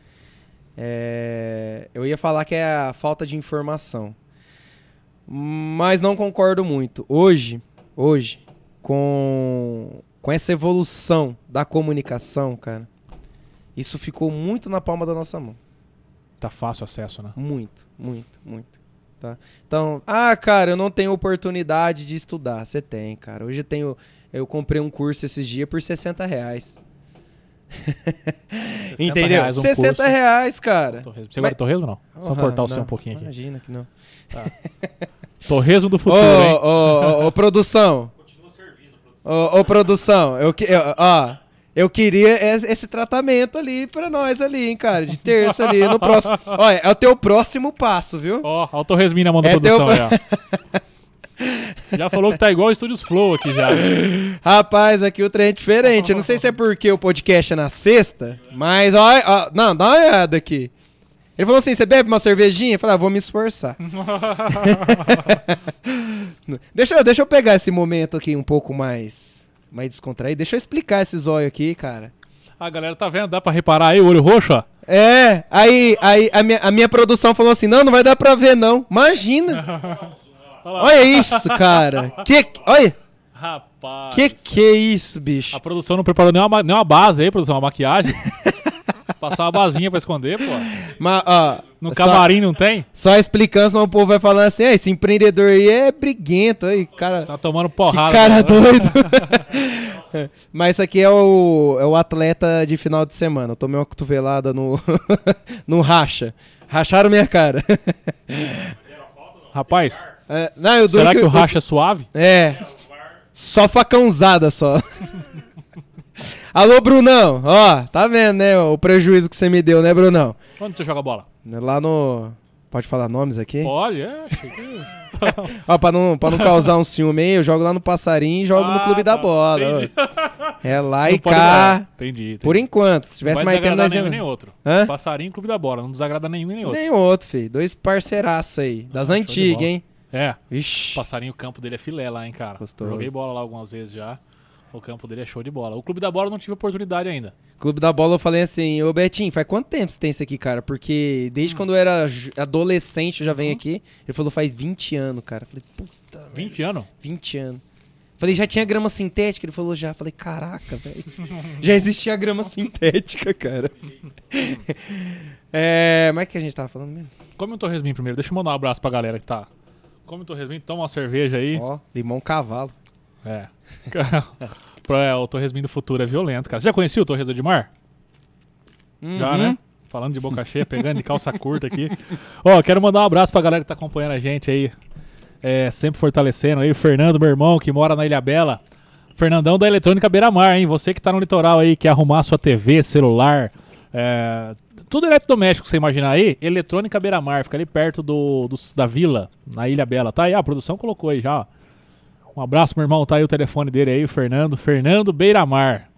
é, Eu ia falar que é a falta de informação. Mas não concordo muito. Hoje, hoje, com, com essa evolução da comunicação, cara, isso ficou muito na palma da nossa mão. Tá fácil acesso, né? Muito, muito, muito. Tá? Então, ah, cara, eu não tenho oportunidade de estudar. Você tem, cara. Hoje eu tenho. Eu comprei um curso esses dias por 60 reais. 60 [laughs] Entendeu? reais um 60 curso. reais, cara. Torresmo. Você gosta de torresmo ou não? Só Ah, cortar o seu um pouquinho aqui. Imagina que não. [laughs] Torresmo do Ô, futuro, hein? ô, ô, ô, produção. Ô, ô, produção. Eu, que- eu, ó, eu queria esse, tratamento ali pra nós ali, hein, cara. De terça ali no próximo. [laughs] Olha, é o teu próximo passo, viu? Ó, ó o Torresminho na mão da É produção teu- ó. [laughs] Já falou que tá igual o Estúdios Flow aqui já. Rapaz, aqui o trem é diferente. Eu não sei se é porque o podcast é na sexta, mas ó, ó, não, dá uma olhada aqui. Ele falou assim: você bebe uma cervejinha? Eu falei, ah, vou me esforçar. [laughs] deixa, eu- deixa eu pegar esse momento aqui um pouco mais, mais descontraído. Deixa eu explicar esse zóio aqui, cara. A galera tá vendo? Dá pra reparar aí o olho roxo, ó? É, aí, aí a, minha, a minha produção falou assim: não, não vai dar pra ver, não. Imagina. [laughs] Olha isso, cara. [laughs] Que, olha, Rapaz. que que é isso, bicho? A produção não preparou nenhuma, ma- nenhuma base aí, produção, uma maquiagem. [laughs] Passar uma basinha pra esconder, pô. Mas, ó, No só- camarim não tem? Só explicando, senão o povo vai falando assim, "Ah, esse empreendedor aí é briguento, aí, cara, Tá tomando que porrada. cara né? doido. [laughs] Mas isso aqui é o, é o atleta de final de semana. Eu tomei uma cotovelada no, [laughs] no racha. Racharam minha cara. Rapaz, É, não, eu será que o racha é suave? É, só facãozada só. Alô, Brunão. Ó, tá vendo, né, o prejuízo que você me deu, né, Brunão? Onde você joga bola? Lá no... Pode falar nomes aqui? Pode, é. [laughs] Ó, pra não, pra não causar um ciúme aí, eu jogo lá no Passarinho e jogo no Ah, Clube da tá, Bola. entendi. ó. É lá e Não pode cá. Entendi, entendi. Por enquanto. Se tivesse mais tempo, nós nenhum nem outro. Hã? Passarinho, clube da bola. Não desagrada nenhum nem outro. Nem outro, filho. Dois parceiraços aí. Das Ah, show de antigas, bola. hein? É. Ixi. Passarinho, o campo dele é filé lá, hein, cara. Gostoso. Joguei bola lá algumas vezes já. O campo dele é show de bola. O clube da bola eu não tive oportunidade ainda. Clube da Bola, eu falei assim, ô Betinho, faz quanto tempo você tem isso aqui, cara? Porque desde Hum. quando eu era adolescente eu já venho aqui. Ele falou, faz 20 anos, cara. Eu falei, puta, 20 anos? 20 anos. Falei, já tinha grama sintética? Ele falou, já. Falei, caraca, velho. [laughs] já existia grama sintética, cara. [laughs] é, mas o que a gente tava falando mesmo? Come um torresminho primeiro. Deixa eu mandar um abraço pra galera que tá. Come um torresminho, toma uma cerveja aí. Ó, limão cavalo. É. [laughs] É, o torresminho do futuro é violento, cara. Você já conhecia o torresmo de mar? Já, Uhum. né? Falando de boca cheia, pegando de calça curta aqui. Ó, quero mandar um abraço pra galera que tá acompanhando a gente aí. É, sempre fortalecendo aí. O Fernando, meu irmão, que mora na Ilha Bela. Fernandão da Eletrônica Beira Mar, hein? Você que tá no litoral aí, quer arrumar sua TV, celular, é, tudo eletrodoméstico você imaginar aí, Eletrônica Beira Mar, fica ali perto do, do- da vila, na Ilha Bela. Tá aí, a produção colocou aí já, ó. Um abraço, meu irmão. Tá aí o telefone dele aí, o Fernando. Fernando Beiramar.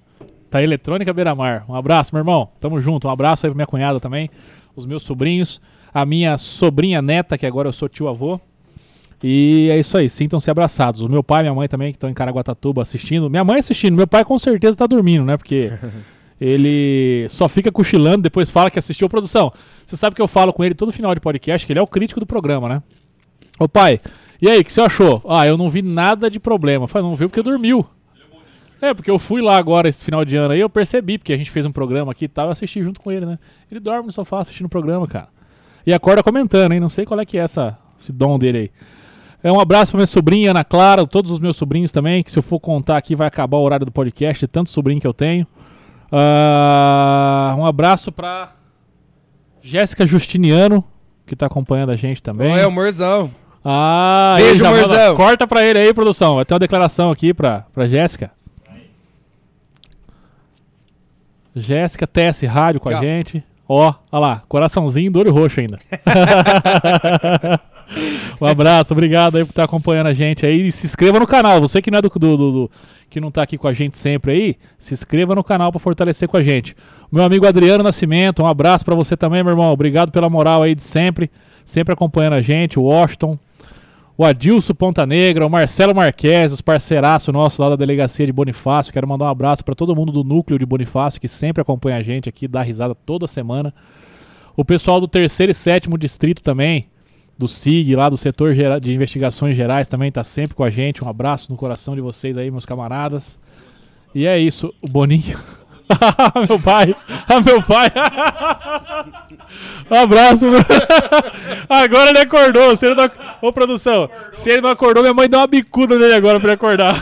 Tá aí, Eletrônica Beiramar. Um abraço, meu irmão. Tamo junto. Um abraço aí pra minha cunhada também. Os meus sobrinhos. A minha sobrinha neta, que agora eu sou tio avô. E é isso aí, sintam-se abraçados. O meu pai e minha mãe também, que estão em Caraguatatuba assistindo. Minha mãe assistindo, meu pai com certeza tá dormindo, né? Porque [laughs] ele só fica cochilando, depois fala que assistiu a produção. Você sabe que eu falo com ele todo final de podcast, que ele é o crítico do programa, né? Ô pai, e aí, o que você achou? Ah, eu não vi nada de problema. Falei, não viu porque dormiu. É, porque eu fui lá agora esse final de ano aí, eu percebi, porque a gente fez um programa aqui e tal, eu assisti junto com ele, né? Ele dorme no sofá assistindo o programa, cara. E acorda comentando, hein? Não sei qual é que é essa, esse dom dele aí. É um abraço pra minha sobrinha, Ana Clara, todos os meus sobrinhos também, que se eu for contar aqui vai acabar o horário do podcast, tanto sobrinho que eu tenho. Ah, um abraço pra Jéssica Justiniano, que tá acompanhando a gente também. Oi, amorzão. Ah, Beijo, amorzão. Corta pra ele aí, produção. Vai ter uma declaração aqui pra, pra Jéssica. Jéssica, TS Rádio com a Tchau. gente. Ó, olha lá, coraçãozinho do olho roxo ainda. [laughs] um abraço, obrigado aí por estar acompanhando a gente aí. E se inscreva no canal. Você que não é do, do- do- do- que não tá aqui com a gente sempre aí, se inscreva no canal pra fortalecer com a gente. Meu amigo Adriano Nascimento, um abraço pra você também, meu irmão. Obrigado pela moral aí de sempre, sempre acompanhando a gente. O Washington, o Adilson Ponta Negra, o Marcelo Marques, os parceiraços nossos lá da delegacia de Bonifácio. Quero mandar um abraço para todo mundo do núcleo de Bonifácio que sempre acompanha a gente aqui, dá risada toda semana. O pessoal do terceiro e sétimo distrito também, do SIG, lá do setor de investigações gerais, também tá sempre com a gente. Um abraço no coração de vocês aí, meus camaradas. E é isso, o Boninho. [laughs] [laughs] meu pai, ah, meu pai. Um [laughs] abraço. [laughs] Agora ele acordou. Se ele não... Ô, produção, se ele não acordou, minha mãe dá uma bicuda nele agora pra ele acordar.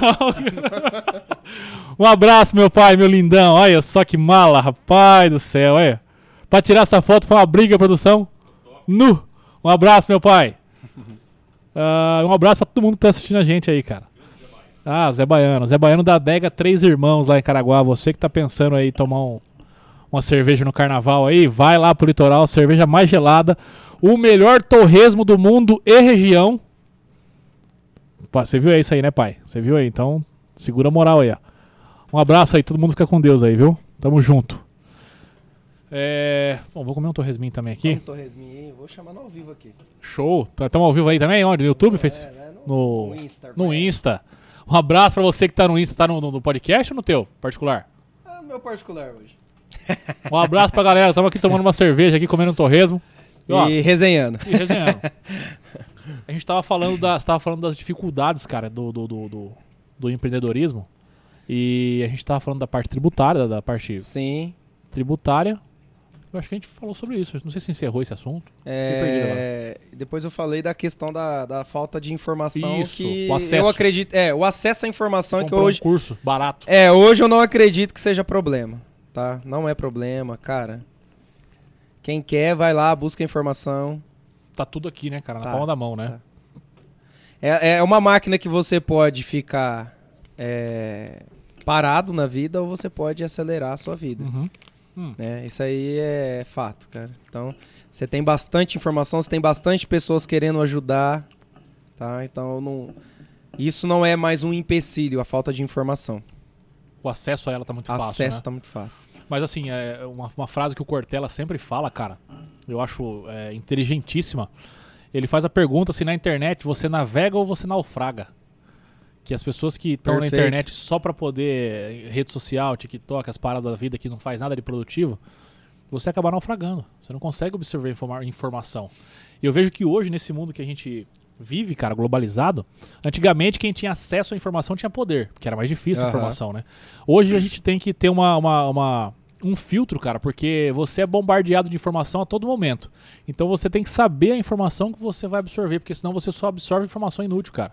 um abraço, meu pai, meu lindão. Olha só que mala, rapaz do céu. Olha. Pra tirar essa foto foi uma briga, produção. Nu. Um abraço, meu pai. Ah, um abraço pra todo mundo que tá assistindo a gente aí, cara. Ah, Zé Baiano. Zé Baiano da adega Três Irmãos lá em Caraguá. Você que tá pensando aí tomar um, uma cerveja no carnaval aí, vai lá pro litoral, cerveja mais gelada, o melhor torresmo do mundo e região. Você viu isso aí, né, pai? Você viu aí? Então, segura a moral aí, ó. Um abraço aí, todo mundo fica com Deus aí, viu? Tamo junto. É... Bom, vou comer um torresminho também aqui. Um torresminho vou chamar no ao vivo aqui. Show. Estamos ao vivo aí também? Onde? No YouTube? Fez... É, né, No, Insta. no Insta. Um abraço pra você que tá no Insta. Tá no, no- no podcast ou no teu particular? No meu particular hoje. [laughs] Um abraço pra galera. Estamos aqui tomando uma cerveja aqui, comendo um torresmo. E, ó, E resenhando. e resenhando. [laughs] A gente tava falando, das, tava falando das dificuldades, cara, do, do, do, do- do empreendedorismo. E a gente tava falando da parte tributária, da, da parte Sim. tributária. Eu acho que a gente falou sobre isso. Não sei se encerrou esse assunto. É, depois eu falei da questão da, da falta de informação Isso, que o acesso. eu acredito, é, o acesso à informação que hoje um curso barato. é, hoje eu não acredito que seja problema, tá? Não é problema, cara. Quem quer vai lá, busca informação. Tá tudo aqui, né, cara? Na Tá, palma da mão, né? tá. É, é uma máquina que você pode ficar é, parado na vida ou você pode acelerar a sua vida. Uhum. Né? Isso aí é fato, cara. Então, você tem bastante informação, você tem bastante pessoas querendo ajudar, tá? Então, não... isso não é mais um empecilho, a falta de informação. O acesso a ela tá muito Acesso fácil, né? tá muito fácil. Mas assim, é uma, uma frase que o Cortella sempre fala, cara, eu acho é, inteligentíssima. Ele faz a pergunta se na internet você navega ou você naufraga. Que as pessoas que estão na internet só pra poder rede social, TikTok, as paradas da vida que não faz nada de produtivo, você acaba naufragando. Você não consegue absorver informa- informação. E eu vejo que hoje, nesse mundo que a gente vive, cara, globalizado, antigamente quem tinha acesso à informação tinha poder, porque era mais difícil a Aham. informação, né? Hoje a gente tem que ter uma, uma, uma- um filtro, cara, porque você é bombardeado de informação a todo momento. Então você tem que saber a informação que você vai absorver, porque senão você só absorve informação inútil, cara.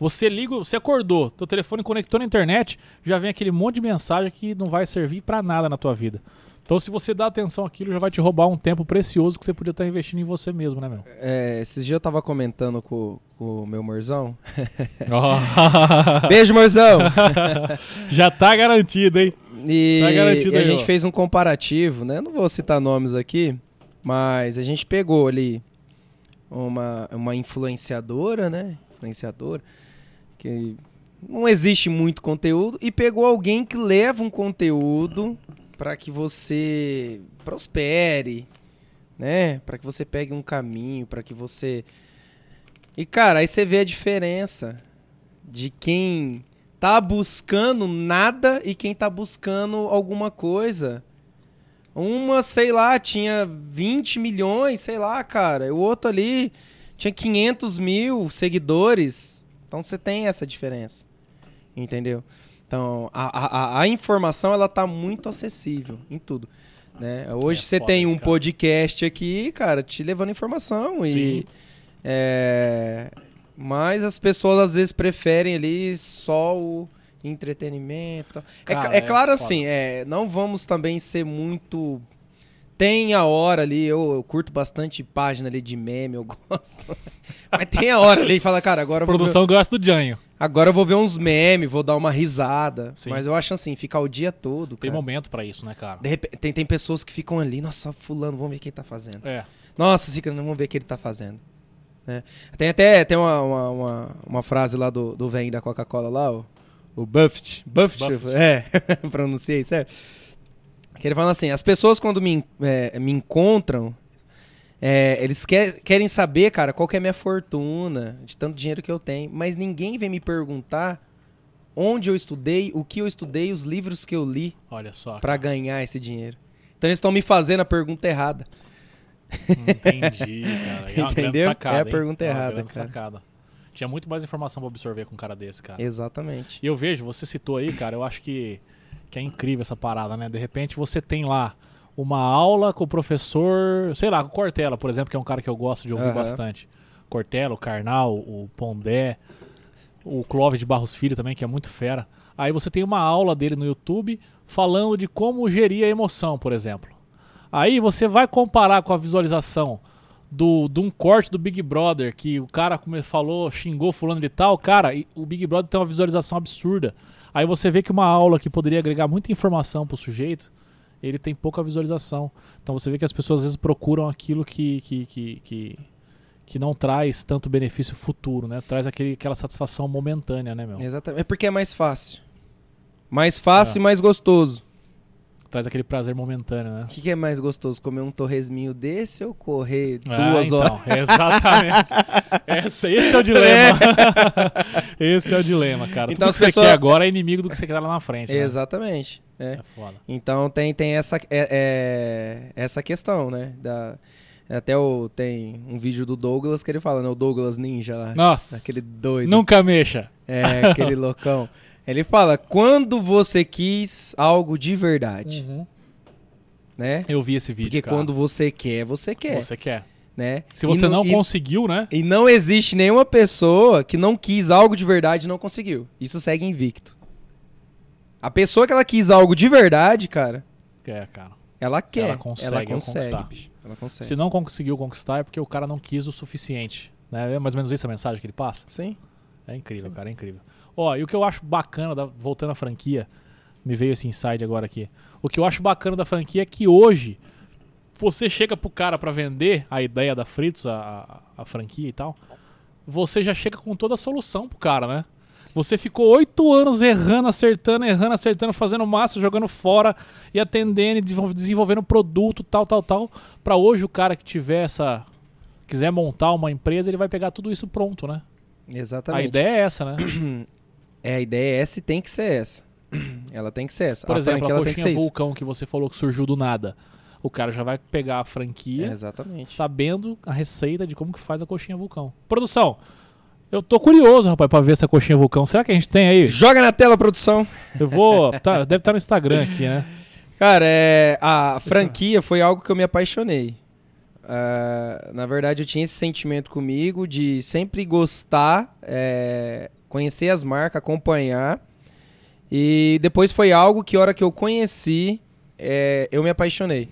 Você liga, você acordou, teu telefone conectou na internet, já vem aquele monte de mensagem que não vai servir pra nada na tua vida. Então se você dá atenção àquilo, já vai te roubar um tempo precioso que você podia estar investindo em você mesmo, né, meu? É, esses dias eu tava comentando com, com o meu morzão. Ó. [laughs] Beijo, morzão! [laughs] já tá garantido, hein? E, Tá garantido e a aí, gente ó. fez um comparativo, né? Não vou citar nomes aqui, mas a gente pegou ali uma, uma influenciadora, né? Influenciadora, que não existe muito conteúdo, e pegou alguém que leva um conteúdo para que você prospere, né? Para que você pegue um caminho, para que você. E cara, aí você vê a diferença de quem tá buscando nada e quem tá buscando alguma coisa. Uma, sei lá, tinha 20 milhões, sei lá, cara. O outro ali tinha 500 mil seguidores. Então você tem essa diferença. Entendeu? Então, a, a, a informação, ela tá muito acessível em tudo. Né? Hoje É você foda tem um cara. podcast aqui, cara, te levando informação. Sim. E, é, mas as pessoas às vezes preferem ali só o entretenimento. É, Cara, ca- é é claro foda. assim, é, não vamos também ser muito Tem a hora ali, eu, eu curto bastante página ali de meme, eu [laughs] gosto. Mas tem a hora ali e fala, cara, agora A vou ver- produção gosta do Janho. Agora eu vou ver uns memes, vou dar uma risada. Sim. Mas eu acho assim, ficar o dia todo, Tem cara. momento pra isso, né, cara? Repente, tem, tem pessoas que ficam ali, nossa, fulano, vamos ver o que ele tá fazendo. É. Nossa, Ciclano, vamos ver o que ele tá fazendo. né? Tem até tem uma, uma, uma, uma frase lá do, do velho da Coca-Cola lá, o, o Buffett. Buffett, Buffett. é, [laughs] pronunciei certo? Que ele fala assim, as pessoas quando me, é, me encontram, é, eles quer- querem saber, cara, qual que é a minha fortuna, de tanto dinheiro que eu tenho, mas ninguém vem me perguntar onde eu estudei, o que eu estudei, os livros que eu li Olha só. pra ganhar esse dinheiro. Então eles estão me fazendo a pergunta errada. Entendi, [laughs] cara. É uma grande Entendeu? sacada, É a hein? pergunta É uma errada, grande cara. sacada. Tinha muito mais informação pra absorver com um cara desse, cara. Exatamente. E eu vejo, você citou aí, cara, eu acho que, que é incrível essa parada, né? De repente você tem lá uma aula com o professor, sei lá, com o Cortella, por exemplo, que é um cara que eu gosto de ouvir Aham. bastante. Cortella, o Karnal, o Pondé, o Clóvis de Barros Filho também, que é muito fera. Aí você tem uma aula dele no YouTube falando de como gerir a emoção, por exemplo. Aí você vai comparar com a visualização do, de um corte do Big Brother, que o cara como falou, xingou fulano de tal, cara, o Big Brother tem uma visualização absurda. Aí você vê que uma aula que poderia agregar muita informação pro sujeito, ele tem pouca visualização. Então você vê que as pessoas às vezes procuram aquilo que, que, que, que, que não traz tanto benefício futuro, né? Traz aquele, aquela satisfação momentânea, né, meu? Exatamente. É porque é mais fácil. Mais fácil É. e mais gostoso. Traz aquele prazer momentâneo, né? O que, que é mais gostoso? Comer um torresminho desse ou correr Ah, duas então, horas? Exatamente. Esse, esse é o dilema. [laughs] esse é o dilema, cara. Então Tudo que você pessoas- quer agora é inimigo do que você quer lá na frente. né? Exatamente. É. É foda. Então tem, tem essa, é- é- essa questão, né? Da, até o, tem um vídeo do Douglas que ele fala, né? O Douglas Ninja lá. Nossa. Aquele doido. Nunca mexa. É, [laughs] aquele loucão. Ele fala, quando você quis algo de verdade, né? Eu vi esse vídeo, Porque cara. quando você quer, você quer, Você quer. né? Se E você não e- conseguiu, né? E não existe nenhuma pessoa que não quis algo de verdade e não conseguiu. Isso segue invicto. A pessoa que ela quis algo de verdade, cara, Quer, cara. ela quer. Ela consegue ela consegue. Ela consegue. Se não conseguiu conquistar é porque o cara não quis o suficiente. Né? É mais ou menos isso a mensagem que ele passa. Sim. É incrível, cara, é incrível. Ó, e o que eu acho bacana, da- voltando à franquia, me veio esse inside agora aqui. O que eu acho bacana da franquia é que hoje você chega pro cara pra vender a ideia da Fritz, a, a, a franquia e tal, você já chega com toda a solução pro cara, né? Você ficou oito anos errando, acertando, errando, acertando, fazendo massa, jogando fora e atendendo e desenvol- desenvolvendo produto, tal, tal, tal. Pra hoje o cara que tiver essa. quiser montar uma empresa, ele vai pegar tudo isso pronto, né? Exatamente. A ideia é essa, né? [clears throat] É, a ideia é essa e tem que ser essa. [clears throat] Ela tem que ser essa. Por exemplo, a tem que coxinha isso. vulcão que você falou que surgiu do nada. O cara já vai pegar a franquia É, exatamente. sabendo a receita de como que faz a coxinha vulcão. Produção, eu tô curioso, rapaz, pra ver essa coxinha vulcão. Será que a gente tem aí? Joga na tela, produção. Eu vou. tá, deve estar no Instagram aqui, né? [laughs] Cara, é, a franquia foi algo que eu me apaixonei. Ah, na verdade, eu tinha esse sentimento comigo de sempre gostar, é, conhecer as marcas, acompanhar. E depois foi algo que, hora que eu conheci, é, eu me apaixonei.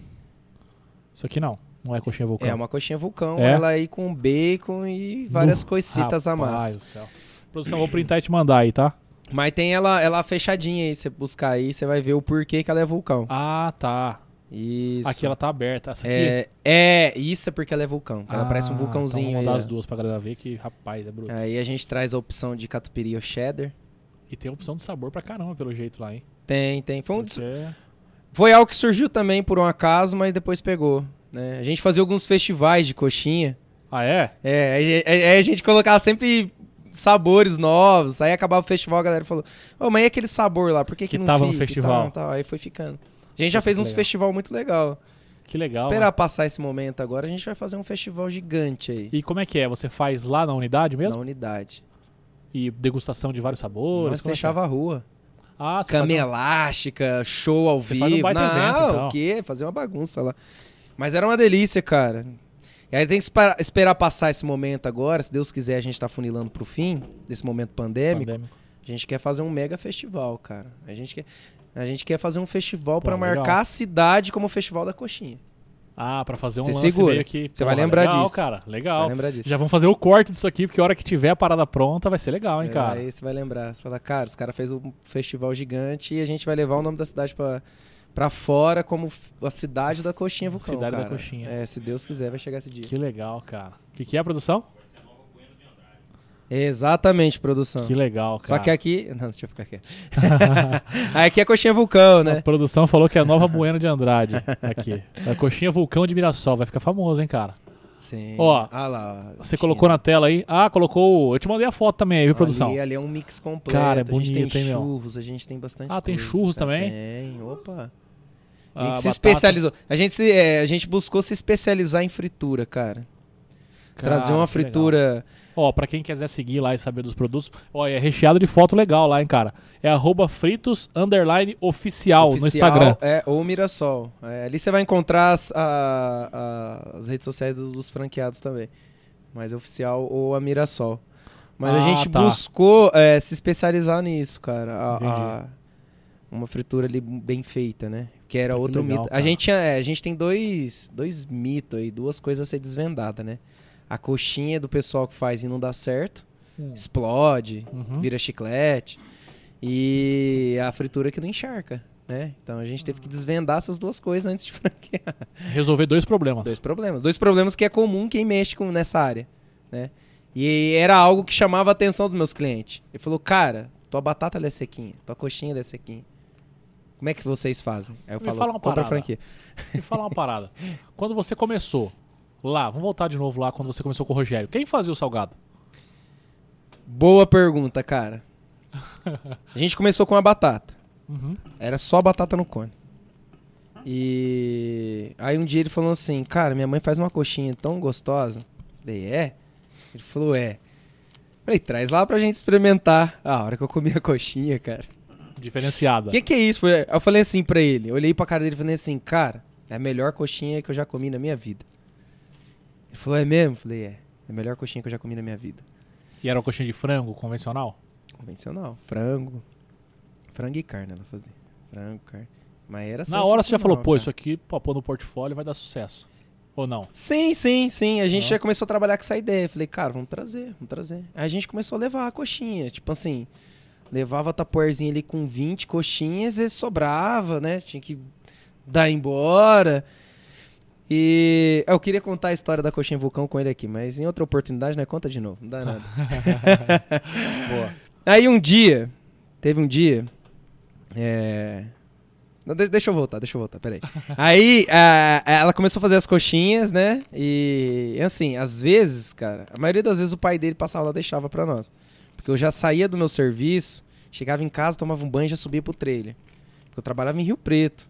Isso aqui não. Não é coxinha vulcão. É uma coxinha vulcão, É? ela aí com bacon e várias Nu, coisitas a mais. do céu. Produção, vou printar e te mandar aí, tá? Mas tem ela, ela fechadinha aí, você buscar aí, você vai ver o porquê que ela é vulcão. Ah, tá. Isso. Aqui ela tá aberta. Essa aqui. É, é, isso é porque ela é vulcão. Ela parece um Ah, vulcãozinho. Então vou aí, mandar ó. as duas pra galera ver que, rapaz, é bruto. Aí a gente traz a opção de catupiry ou cheddar. E tem opção de sabor pra caramba, pelo jeito lá, hein? Tem, tem. Foi, um Porque- foi algo que surgiu também por um acaso, mas depois pegou. Né? A gente fazia alguns festivais de coxinha. Ah, é? É, aí, aí- aí a gente colocava sempre sabores novos. Aí acabava o festival, a galera falou: Ô, mas e aquele sabor lá? Por que, que, Que não tava no fica?" E festival. tal, tal. Aí foi ficando. A gente já fez uns legal. festival muito legal. Que legal. Esperar né? passar esse momento agora, a gente vai fazer um festival gigante aí. E como é que é? Você faz lá na unidade mesmo? Na unidade. E degustação de vários sabores? Nós é que fechava a rua. é? Ah, você Cama um- elástica, show ao Você vivo. faz um baita não, evento, então. o quê? Fazer uma bagunça lá. Mas era uma delícia, cara. E aí tem que esperar, esperar passar esse momento agora. Se Deus quiser, a gente tá funilando pro fim desse momento pandêmico. pandêmico. A gente quer fazer um mega festival, cara. A gente quer, a gente quer fazer um festival pra Pô, marcar legal. a cidade como o Festival da Coxinha. Ah, pra fazer um Você lance segura. meio que... Você vai lembrar legal, disso. cara. Legal. vai lembrar disso. Já vamos fazer o corte disso aqui, porque a hora que tiver a parada pronta vai ser legal, hein, Você cara. vai- você vai lembrar. Você fala, cara, os caras fez um festival gigante e a gente vai levar o nome da cidade pra, pra fora como a cidade da coxinha vulcão, Cidade da cara. coxinha. É, se Deus quiser, vai chegar esse dia. Que legal, cara. O que, que é a produção? Exatamente, produção. Que legal, cara. Só que aqui... Não, deixa eu ficar aqui. [laughs] aqui é coxinha vulcão, A né? produção falou que é a nova Bueno de Andrade aqui. A coxinha Vulcão de Mirassol. Vai ficar famoso, hein, cara. Sim. Ó, ah lá. ó, Você colocou na tela aí. Ah, colocou. Eu te mandei a foto também aí, viu, produção? Ali, ali é um mix completo. Cara, é a gente tem bonito, hein, meu? churros, a gente tem bastante Ah, tem coisa, churros também? Tem, opa. A A gente se batata. especializou. A gente, se, é, a gente buscou se especializar em fritura, cara. Cara, Trazer uma que legal. Ó, pra quem quiser seguir lá e saber dos produtos, ó, é recheado de foto legal lá, hein, cara. É arroba fritos underline oficial, no Instagram. É, ou Mirassol. É, ali você vai encontrar as, a- a- as redes sociais dos, dos franqueados também. Mas é oficial ou a Mirassol. Mas a Ah, gente tá. buscou é, se especializar nisso, cara. A- a- uma fritura ali bem feita, né? Que era Que outro legal, mito. cara. A gente, é, a gente tem dois, dois mitos aí, duas coisas a ser desvendadas, né? A coxinha do pessoal que faz e não dá certo, Hum. explode, Uhum. vira chiclete. E a fritura que não encharca, né? Então a gente teve que desvendar essas duas coisas antes de [laughs] franquear. Resolver dois problemas. Dois problemas. Dois problemas que é comum quem mexe com, nessa área, né? E era algo que chamava a atenção dos meus clientes. Ele falou, cara, tua batata é sequinha, tua coxinha é sequinha. Como é que vocês fazem? Aí eu Me falo, fala compra franquia. E falar uma parada. [laughs] Quando você começou lá, vamos voltar de novo lá quando você começou com o Rogério. Quem fazia o salgado? Boa pergunta, cara. A gente começou com a batata. Uhum. Era só batata no cone. E aí um dia ele falou assim, cara, minha mãe faz uma coxinha tão gostosa. Falei, é? Ele falou, é. Falei, traz lá pra gente experimentar. Ah, a hora que eu comi a coxinha, cara. Diferenciada. O que, que é isso? Eu falei assim pra ele. Eu olhei pra cara dele e falei assim, cara, é a melhor coxinha que eu já comi na minha vida. Ele falou, é mesmo? Eu falei, é. É a melhor coxinha que eu já comi na minha vida. E era uma coxinha de frango convencional? Convencional. Frango. Frango e carne ela fazia. Frango, carne. Mas era Na hora você já falou, pô, cara. isso aqui, pra pôr no portfólio vai dar sucesso. Ou não? Sim, sim, sim. A gente Ó. já começou a trabalhar com essa ideia. Eu Falei, cara, vamos trazer, vamos trazer. Aí a gente começou a levar a coxinha. Tipo assim, levava a tapoerzinha ali com 20 coxinhas, vezes sobrava, né? Tinha que dar embora. E eu queria contar a história da coxinha vulcão com ele aqui, mas em outra oportunidade, né? Conta de novo, não dá nada. [laughs] Boa. Aí um dia, teve um dia. É. Não, de- deixa eu voltar, deixa eu voltar, peraí. [laughs] Aí a- ela começou a fazer as coxinhas, né? E assim, às vezes, cara, a maioria das vezes o pai dele passava lá e deixava pra nós. Porque eu já saía do meu serviço, chegava em casa, tomava um banho e já subia pro trailer. Porque eu trabalhava em Rio Preto.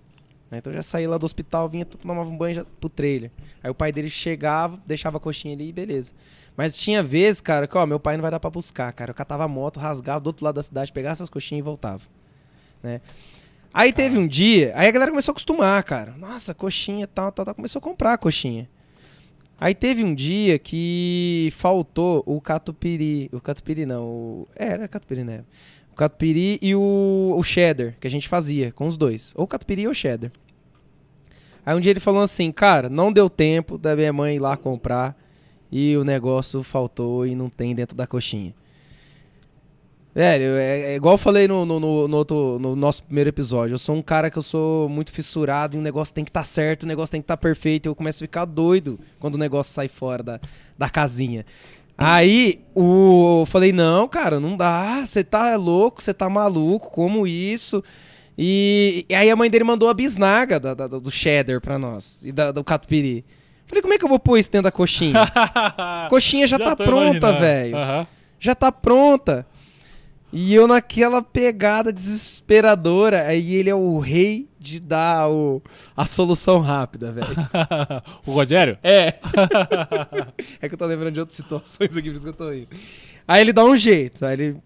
Né? Então eu já saía lá do hospital, vinha, tomava um banho já pro trailer. Aí o pai dele chegava, deixava a coxinha ali e beleza. Mas tinha vezes, cara, que ó, meu pai não vai dar pra buscar, cara. Eu catava a moto, rasgava do outro lado da cidade, pegava essas coxinhas e voltava. Né? Aí teve um dia, aí a galera começou a acostumar, cara. Nossa, coxinha, tal, tal, tal. Começou a comprar a coxinha. Aí teve um dia que faltou o catupiry. O catupiry não, o... É, era catupiry, né? Catupiry e o, o cheddar, que a gente fazia com os dois. Ou catupiry ou cheddar. Aí um dia ele falou assim, cara, não deu tempo da minha mãe ir lá comprar e o negócio faltou e não tem dentro da coxinha. Velho, é, é igual eu falei no, no, no- no outro- no nosso primeiro episódio. Eu sou um cara que eu sou muito fissurado e o negócio tem que estar certo, o negócio tem que estar perfeito. Eu começo a ficar doido quando o negócio sai fora da, da casinha. Aí o, eu falei, não, cara, não dá. Você tá louco, você tá maluco, como isso? E, e aí a mãe dele mandou a bisnaga da- da- do cheddar pra nós e da- do catupiry. Falei, como é que eu vou pôr isso dentro da coxinha? [laughs] coxinha já, tá tô pronta, velho Aham. já tá pronta. E eu naquela pegada desesperadora, aí ele é o rei de dar o, a solução rápida, velho. [laughs] o Rogério? É. [laughs] é que eu tô lembrando de outras situações aqui, por isso que eu tô indo. Aí ele dá um jeito, aí ele.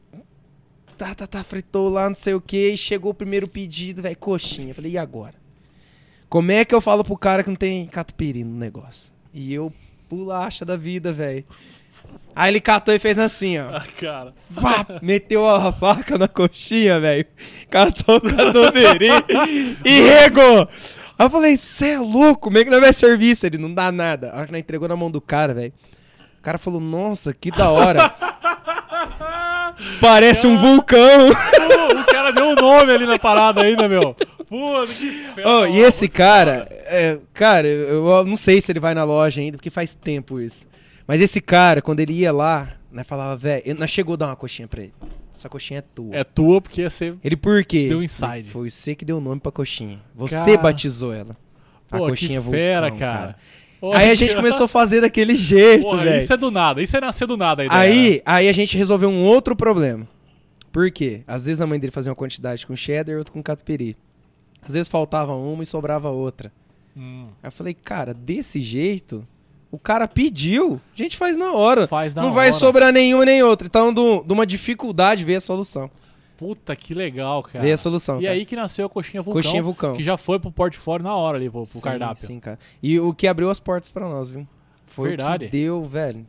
Tá, tá, tá, fritou lá, não sei o que, e chegou o primeiro pedido, velho, coxinha. Eu falei, e agora? Como é que eu falo pro cara que não tem catupiry no negócio? E eu pulacha da vida, velho. Aí ele catou e fez assim, ó. [laughs] Ah, cara. Pá, meteu a faca na coxinha, velho. Catou o catupiry [laughs] e regou. Aí eu falei, cê é louco, como é que não vai serviço? Ele não dá nada. A hora que nós entregou na mão do cara, velho. O cara falou, nossa, que da hora. [laughs] Parece um vulcão. Pô, o cara deu nome ali na parada ainda, meu. Pô, que fera. Oh, e esse cara, é, cara, eu, não sei se ele vai na loja ainda, porque faz tempo isso. Mas esse cara, quando ele ia lá, né, falava, velho, nós chegou a dar uma coxinha pra ele. Essa coxinha é tua. É tua porque você. Ele por quê? Deu inside. Foi você que deu o nome pra coxinha. Você Cara. batizou ela. A Pô, coxinha que fera, vulcão, cara. Pô, Aí a gente [laughs] começou a fazer daquele jeito, velho. isso é do nada. Isso é nascer do nada a ideia. né? Aí, aí a gente resolveu um outro problema. Por quê? Às vezes a mãe dele fazia uma quantidade com cheddar e outra com catupiry. Às vezes faltava uma e sobrava outra. Hum, Aí eu falei, cara, desse jeito, o cara pediu, a gente faz na hora. faz na Não vai hora. sobrar nenhuma nem outra. Então, do- de uma dificuldade veio a solução. Puta, que legal, cara. Veio a solução. E cara. aí que nasceu a coxinha vulcão. Coxinha vulcão. Que já foi pro portfólio na hora ali, pro, pro sim, cardápio. Sim, cara. E o que abriu as portas pra nós, viu? Foi Verdade. o que deu, velho.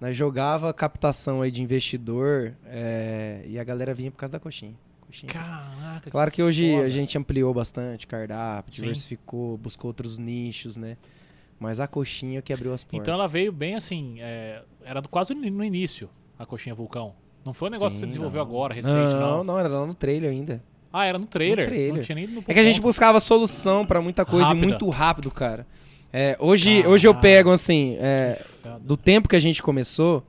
Nós jogava captação aí de investidor é, e a galera vinha por causa da coxinha. coxinha. Caraca. Claro que hoje foda. a gente ampliou bastante cardápio, Sim. diversificou, buscou outros nichos, né? Mas a coxinha que abriu as portas. Então ela veio bem assim, é, era quase no início, a coxinha vulcão. Não foi um negócio que você Sim, desenvolveu não. agora, recente, não, não. não, era lá no trailer ainda. Ah, era no trailer. No trailer. Não tinha nem no É que a gente buscava solução pra muita coisa Rápida. e muito rápido, cara. É, hoje, hoje eu pego, assim, é, do tempo que a gente começou,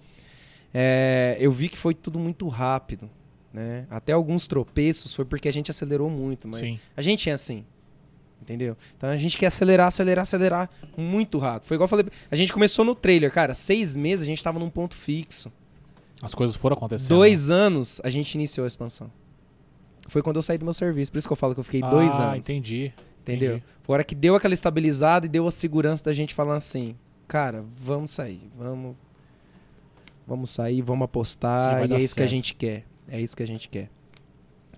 é, eu vi que foi tudo muito rápido, né? Até alguns tropeços foi porque a gente acelerou muito, mas Sim. a gente é assim, entendeu? Então a gente quer acelerar, acelerar, acelerar muito rápido. Foi igual eu falei, a gente começou no trailer, cara, seis meses a gente tava num ponto fixo. As coisas foram acontecendo. Dois anos a gente iniciou a expansão. Foi quando eu saí do meu serviço, por isso que eu falo que eu fiquei dois ah, anos. entendi. Entendeu? entendi. Foi a hora que deu aquela estabilizada e deu a segurança da gente falar assim, cara, vamos sair, vamos, vamos sair, vamos apostar e é isso que a certo. gente quer, é isso que a gente quer.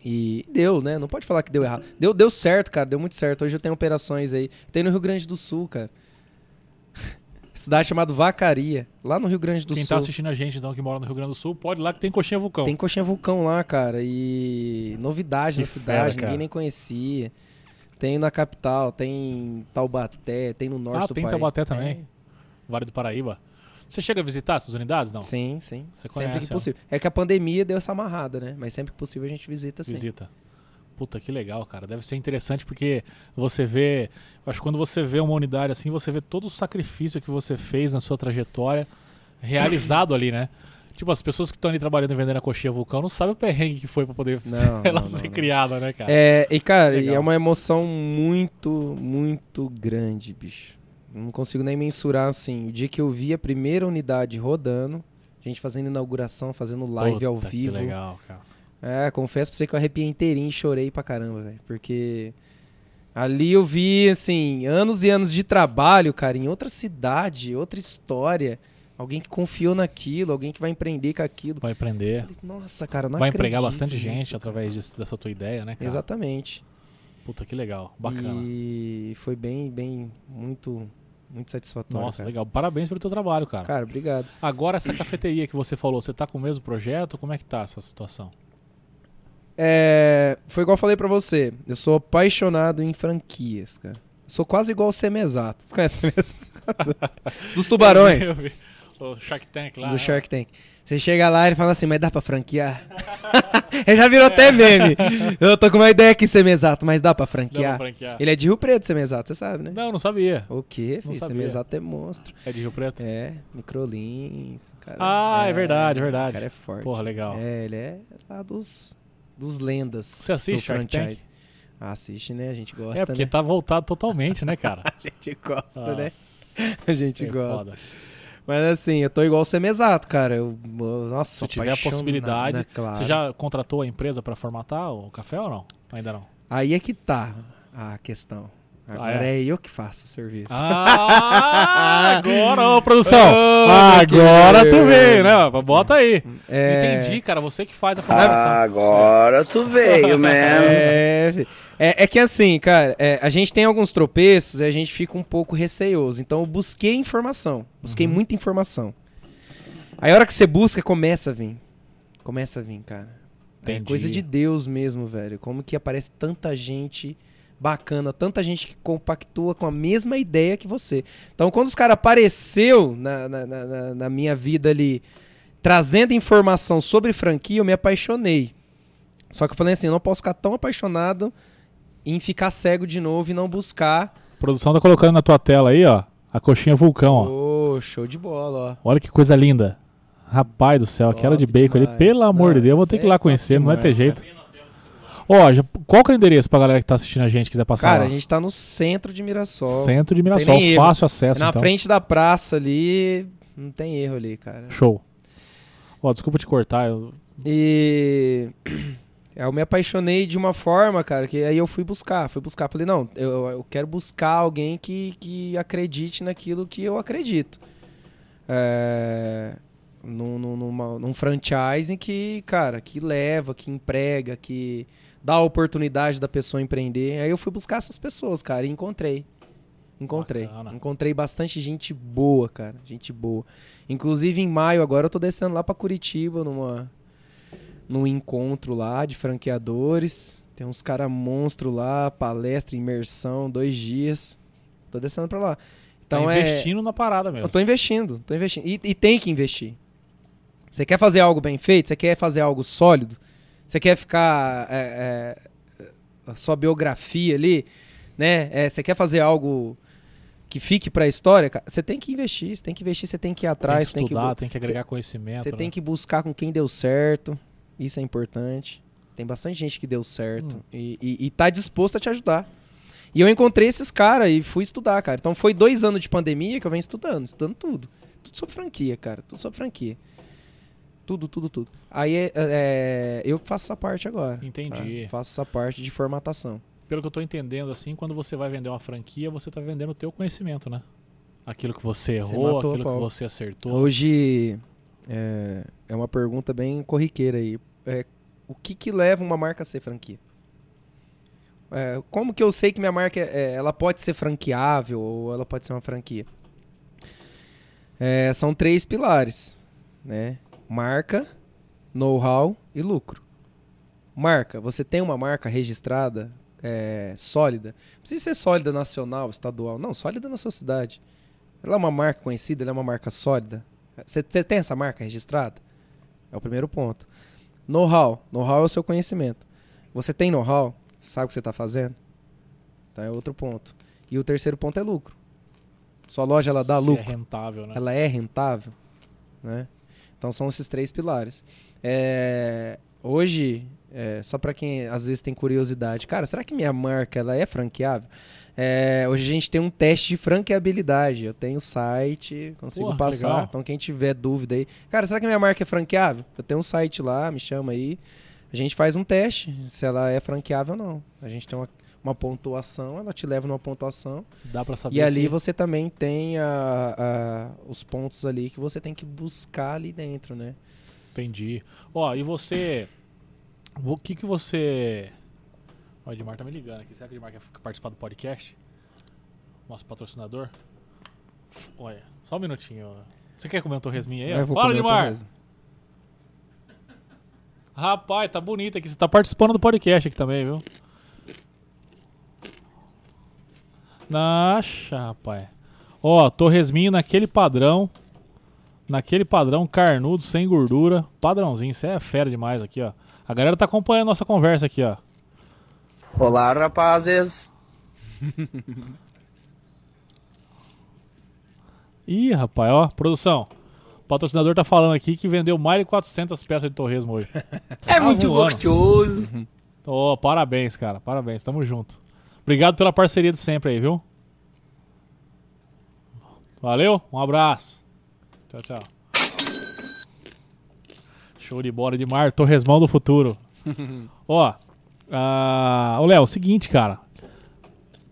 E deu, né? Não pode falar que deu errado. Deu, deu certo, cara, deu muito certo. Hoje eu tenho operações aí. Tem no Rio Grande do Sul, cara. [laughs] Cidade chamada Vacaria, lá no Rio Grande do Quem Sul. tá assistindo a gente, então, que mora no Rio Grande do Sul, pode ir lá que tem coxinha vulcão. Tem coxinha vulcão lá, cara, e novidade Que na fera, cidade, cara. ninguém nem conhecia. Tem na capital, tem em Taubaté, tem no norte Ah, do tem em país. Taubaté também? Vale do Paraíba. Você chega a visitar essas unidades? Não. Sim, sim. Você sempre conhece, que possível. É que a pandemia deu essa amarrada, né? Mas sempre que possível a gente visita sim. Visita. Puta, que legal, cara. Deve ser interessante porque você vê. Eu acho que quando você vê uma unidade assim, você vê todo o sacrifício que você fez na sua trajetória realizado ali, né? Tipo, as pessoas que estão ali trabalhando e vendendo a coxinha vulcão não sabem o perrengue que foi pra poder Não, [laughs] ela não, ser não. criada, né, cara? É, e cara, Legal. é uma emoção muito, muito grande, bicho. Não consigo nem mensurar assim. O dia que eu vi a primeira unidade rodando, a gente fazendo inauguração, fazendo live ao Puta, vivo. Que legal, cara. É, confesso pra você que eu arrepiei inteirinho e chorei pra caramba, velho. Porque ali eu vi, assim, anos e anos de trabalho, cara, em outra cidade, outra história. Alguém que confiou naquilo, alguém que vai empreender com aquilo. Vai aprender. Nossa, cara, não Vai empregar bastante gente através disso- dessa tua ideia, né, cara? Exatamente. Puta, que legal. Bacana. E foi bem, bem, muito, muito satisfatório. Nossa, cara. legal. Parabéns pelo teu trabalho, cara. Cara, obrigado. Agora, essa cafeteria que você falou, você tá com o mesmo projeto? Como é que tá essa situação? É, foi igual eu falei pra você. Eu sou apaixonado em franquias, cara. Sou quase igual o Semesato. Você conhece o Semesato? [laughs] Dos tubarões. Eu vi. O Shark Tank lá. do né? Shark Tank. Você chega lá e ele fala assim, mas dá pra franquear? [laughs] já virou até meme. [laughs] Eu tô com uma ideia aqui, Semesato, mas dá pra Dá franquear? pra franquear. Ele é de Rio Preto, Semesato, você sabe, né? Não, não sabia. O quê, filho? sabia. Semesato é monstro. É de Rio Preto? É, microlins. Cara, Ah, é verdade, é verdade. O cara é forte. Porra, legal. É, ele é lá dos, dos lendas. Você assiste do Shark franchise. Ah, assiste, né? A gente gosta, É, porque né? tá voltado totalmente, né, cara? [laughs] A gente gosta, né? Nossa, A gente é gosta. foda. Mas assim, eu tô igual o Semesato, cara. Eu, nossa, Se tiver a apaixonado, possibilidade. né? Claro. Você já contratou a empresa pra formatar o café ou não? Ainda não. Aí é que tá a questão. Ah, Agora é? é? eu que faço o serviço. Ah, [laughs] agora, ô produção. Ô, agora tu veio, né? Bota aí. É, Entendi, cara. Você que faz a formação. Agora tu veio. [laughs] É, fi- é, é que assim, cara, é, a gente tem alguns tropeços e a gente fica um pouco receoso. Então eu busquei informação. Busquei Uhum. muita informação. Aí a hora que você busca, começa a vir. Começa a vir, cara. É Entendi. coisa de Deus mesmo, velho. Como que aparece tanta gente bacana, tanta gente que compactua com a mesma ideia que você. Então, quando os caras apareceu na, na, na, na minha vida ali, trazendo informação sobre franquia, eu me apaixonei. Só que eu falei assim, eu não posso ficar tão apaixonado em ficar cego de novo e não buscar. A produção tá colocando na tua tela aí, ó, a coxinha vulcão, ó. Ô, show de bola, ó. Olha que coisa linda. Rapaz do céu, aquela de Top bacon ali, demais. pelo amor Não, de Deus, eu vou ter que ir lá é top conhecer, não vai ter jeito. Ó, já- qual que é o endereço pra galera que tá assistindo a gente quiser passar Cara, lá? a gente tá no centro de Mirassol. Centro de Mirassol, nem erro. fácil acesso na então. frente da praça ali, não tem erro ali, cara. Show. Ó, desculpa te cortar, eu... E [clears throat] eu me apaixonei de uma forma, cara, que aí eu fui buscar, fui buscar. Falei, não, eu, eu quero buscar alguém que, que acredite naquilo que eu acredito. É, num, num, numa- num franchising que, cara, que leva, que emprega, que dá a oportunidade da pessoa empreender. Aí eu fui buscar essas pessoas, cara, e encontrei. Encontrei. Bacana. Encontrei bastante gente boa, cara. Gente boa. Inclusive em maio agora eu tô descendo lá pra Curitiba numa num encontro lá de franqueadores. Tem uns cara monstro lá, palestra, imersão, dois dias. Tô descendo pra lá. Então tá é investindo na parada mesmo. eu tô investindo, tô investindo. E, e tem que investir. Você quer fazer algo bem feito? Você quer fazer algo sólido? Você quer ficar. é, é, a sua biografia ali, né? É, você quer fazer algo que fique pra história? cara? Você tem que investir, você tem que investir, você tem que ir atrás, tem que tem que, estudar, tem que agregar conhecimento. você né? tem que buscar com quem deu certo. Isso é importante. Tem bastante gente que deu certo Hum. e, e, e tá disposto a te ajudar. E eu encontrei esses caras e fui estudar, cara. Então foi dois anos de pandemia que eu venho estudando, estudando tudo. Tudo sobre franquia, cara. Tudo sobre franquia. Tudo, tudo, tudo. Aí é, é, eu que faço essa parte agora. Entendi. tá? Faço essa parte de formatação. Pelo que eu tô entendendo, assim, quando você vai vender uma franquia, você tá vendendo o teu conhecimento, né? Aquilo que você Você errou, matou a aquilo que você acertou. Hoje é, é uma pergunta bem corriqueira aí. É, o que que leva uma marca a ser franquia? É, como que eu sei que minha marca é, ela pode ser franqueável ou ela pode ser uma franquia? É, são três pilares, né? Marca, know-how e lucro. Marca, você tem uma marca registrada, é, sólida. Não precisa ser sólida nacional, estadual. Não, sólida na sua cidade. Ela é uma marca conhecida, ela é uma marca sólida. Você tem essa marca registrada? É o primeiro ponto. Know-how. Know-how é o seu conhecimento. Você tem know-how? Sabe o que você está fazendo? Então é outro ponto. E o terceiro ponto é lucro. Sua loja ela dá Se lucro? É rentável, né? ela é rentável, né? Então são esses três pilares. É, hoje, é, só para quem às vezes tem curiosidade, cara, será que minha marca ela é franqueável? É, hoje a gente tem um teste de franqueabilidade. Eu tenho site, consigo Porra, passar. legal. Então quem tiver dúvida aí, cara, será que minha marca é franqueável? Eu tenho um site lá, me chama aí. A gente faz um teste se ela é franqueável ou não. A gente tem uma, uma pontuação, ela te leva numa pontuação. Dá pra saber E ali se... você também tem a- a- os pontos ali que você tem que buscar ali dentro, né? Entendi. Ó, e você... O que que você... O Edmar tá me ligando aqui. Será que o Edmar quer participar do podcast? Nosso patrocinador? Olha, só um minutinho. Você quer comer um torresminho aí? Eu Fala, Edmar! Rapaz, tá bonito aqui. Você tá participando do podcast aqui também, viu? Nossa, rapaz. Ó, torresminho naquele padrão. Naquele padrão carnudo, sem gordura. Padrãozinho. Isso é fera demais aqui, ó. A galera tá acompanhando a nossa conversa aqui, ó. Olá, rapazes. [laughs] Ih, rapaz, ó. Produção. O patrocinador tá falando aqui que vendeu mais de 400 peças de torresmo hoje. [laughs] É muito gostoso. Ô, parabéns, cara. Parabéns. Tamo junto. Obrigado pela parceria de sempre aí, viu? Valeu, um abraço. Tchau, tchau. Show de bola de mar, Torresmão do futuro. [laughs] Ó, ô Léo, seguinte, cara.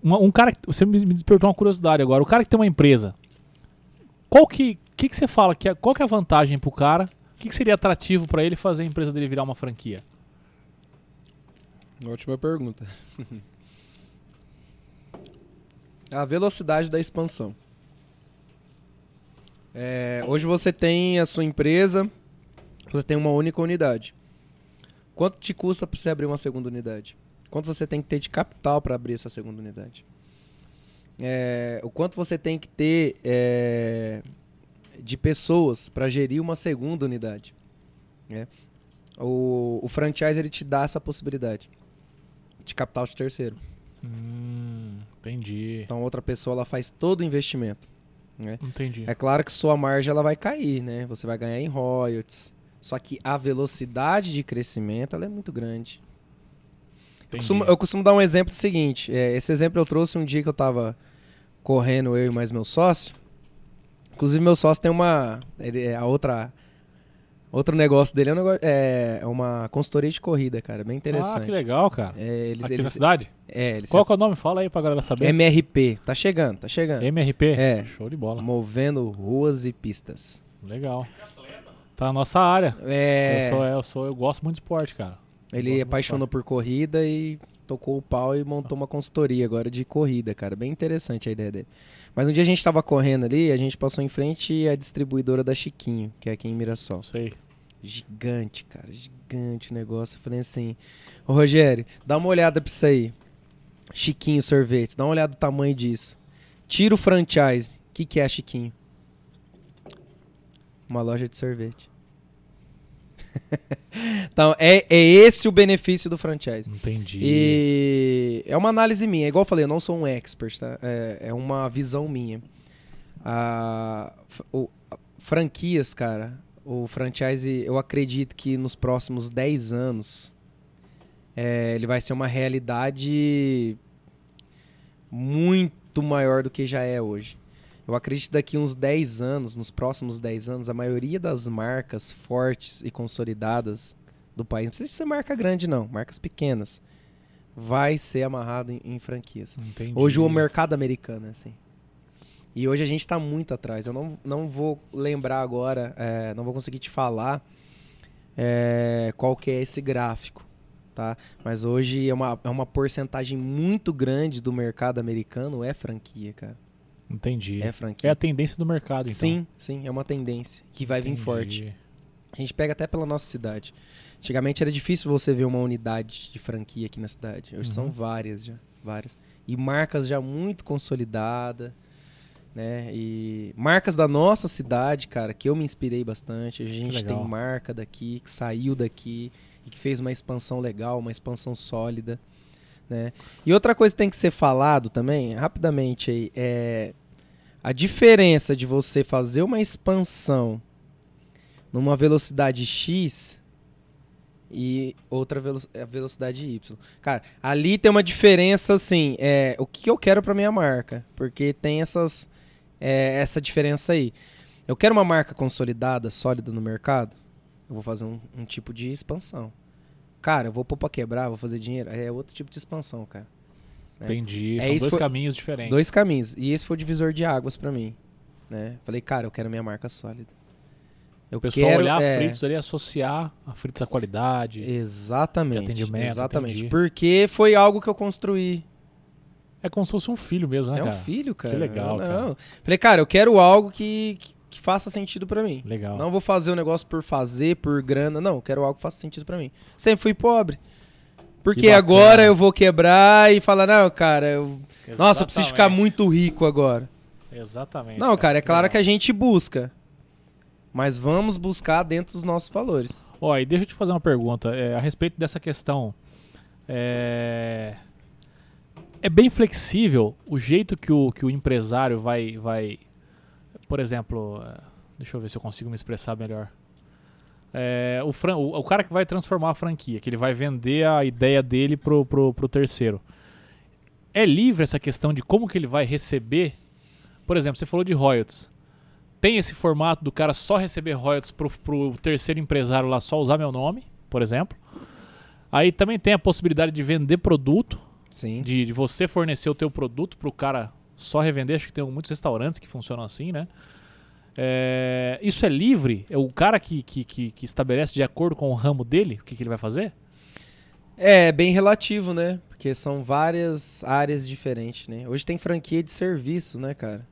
Uma- um cara. Você me despertou uma curiosidade agora. O cara que tem uma empresa. Qual que. que, que você fala? Que é, qual que é a vantagem pro cara? O que, que seria atrativo pra ele fazer a empresa dele virar uma franquia? Ótima pergunta. [laughs] a velocidade da expansão. É, hoje você tem a sua empresa, você tem uma única unidade. Quanto te custa para você abrir uma segunda unidade? Quanto você tem que ter de capital para abrir essa segunda unidade? É, o quanto você tem que ter é, de pessoas para gerir uma segunda unidade? né? O, o franchise ele te dá essa possibilidade de capital de terceiro. Hum, entendi. Então outra pessoa ela faz todo o investimento. Né? Entendi. É claro que sua margem ela vai cair, né? Você vai ganhar em royalties. Só que a velocidade de crescimento ela é muito grande. Eu costumo, eu costumo dar um exemplo seguinte. é, esse exemplo eu trouxe um dia que eu tava correndo, eu e mais meu sócio. Inclusive, meu sócio tem uma. Ele, é a outra. Outro negócio dele é, um negócio- é é uma consultoria de corrida, cara. Bem interessante. Ah, que legal, cara. É, eles, Aqui na eles, cidade? é, eles Qual que é o nome? Fala aí pra galera saber. MRP. Tá chegando, tá chegando. MRP? É. Show de bola. Movendo ruas e pistas. Legal. Tá na nossa área. É, Eu, sou, eu, sou, eu gosto muito de esporte, cara. ele apaixonou por corrida e tocou o pau e montou uma consultoria agora de corrida, cara. Bem interessante a ideia dele. Mas um dia a gente tava correndo ali, a gente passou em frente à distribuidora da Chiquinho, que é aqui em Mirassol. Sei. Gigante, cara, gigante o negócio. Eu falei assim, ô Rogério, dá uma olhada pra isso aí. Chiquinho Sorvetes, dá uma olhada do tamanho disso. Tira o franchise. O que, que é Chiquinho? Uma loja de sorvete. Então, é, é esse o benefício do franchise. Entendi. E é uma análise minha. Igual eu falei, eu não sou um expert, tá? É, é uma visão minha. A, o- a- franquias, cara, o franchise, eu acredito que nos próximos 10 anos é, ele vai ser uma realidade muito maior do que já é hoje. Eu acredito que daqui uns 10 anos, nos próximos 10 anos, a maioria das marcas fortes e consolidadas do país, não precisa ser marca grande não, marcas pequenas, vai ser amarrado em, em franquias. Entendi. Hoje o mercado americano é assim. E hoje a gente está muito atrás. Eu não, não vou lembrar agora, é, não vou conseguir te falar é, qual que é esse gráfico, tá? Mas hoje é uma, é uma porcentagem muito grande do mercado americano é franquia, cara. Entendi. É É, franquia. a tendência do mercado, então. sim, sim, é uma tendência que vai vir Entendi. forte. A gente pega até pela nossa cidade. Antigamente era difícil você ver uma unidade de franquia aqui na cidade. Hoje são Uhum. várias já, várias. E marcas já muito consolidadas, né? E marcas da nossa cidade, cara, que eu me inspirei bastante. A gente tem marca daqui que saiu daqui e que fez uma expansão legal, uma expansão sólida, né? E outra coisa que tem que ser falado também, rapidamente aí, é a diferença de você fazer uma expansão numa velocidade X e outra velo a velocidade Y. Cara, ali tem uma diferença assim, é, o que eu quero para minha marca, porque tem essas é, essa diferença aí. Eu quero uma marca consolidada, sólida no mercado, eu vou fazer um, um tipo de expansão. Cara, eu vou pôr pra quebrar, vou fazer dinheiro, é outro tipo de expansão, cara. Entendi. É São dois foi- caminhos diferentes. Dois caminhos. E esse foi o divisor de águas pra mim. Né? Falei, cara, eu quero minha marca sólida. Eu O pessoal quero, olhar é, a Fritos ali e associar a Fritos à qualidade. Exatamente. de atendimento, exatamente. entendi. Porque foi algo que eu construí. É como se fosse um filho mesmo, né, é um cara? filho, cara. legal, Eu cara. Falei, cara, eu quero algo que, que, que faça sentido pra mim. Legal. Não vou fazer o negócio por fazer, por grana. Não, eu quero algo que faça sentido pra mim. Sempre fui pobre. Porque agora eu vou quebrar e falar, não, cara, eu... nossa, eu preciso ficar muito rico agora. Exatamente. Não, cara, é claro que a gente busca. Mas vamos buscar dentro dos nossos valores. Ó, e deixa eu te fazer uma pergunta é, a respeito dessa questão. É... é bem flexível o jeito que o, que o empresário vai, vai. Por exemplo, é, deixa eu ver se eu consigo me expressar melhor. É, o, fran- o, o cara que vai transformar a franquia, que ele vai vender a ideia dele pro, pro, pro terceiro. É livre essa questão de como que ele vai receber? Por exemplo, você falou de royalties. Tem esse formato do cara só receber royalties pro, pro terceiro empresário lá só usar meu nome, por exemplo. Aí também tem a possibilidade de vender produto, Sim. de, de você fornecer o teu produto pro cara só revender. Acho que tem muitos restaurantes que funcionam assim, né? É, isso é livre? É o cara que, que, que, que estabelece de acordo com o ramo dele o que, que ele vai fazer? É bem relativo, né? Porque são várias áreas diferentes, né? Hoje tem franquia de serviços, né, cara?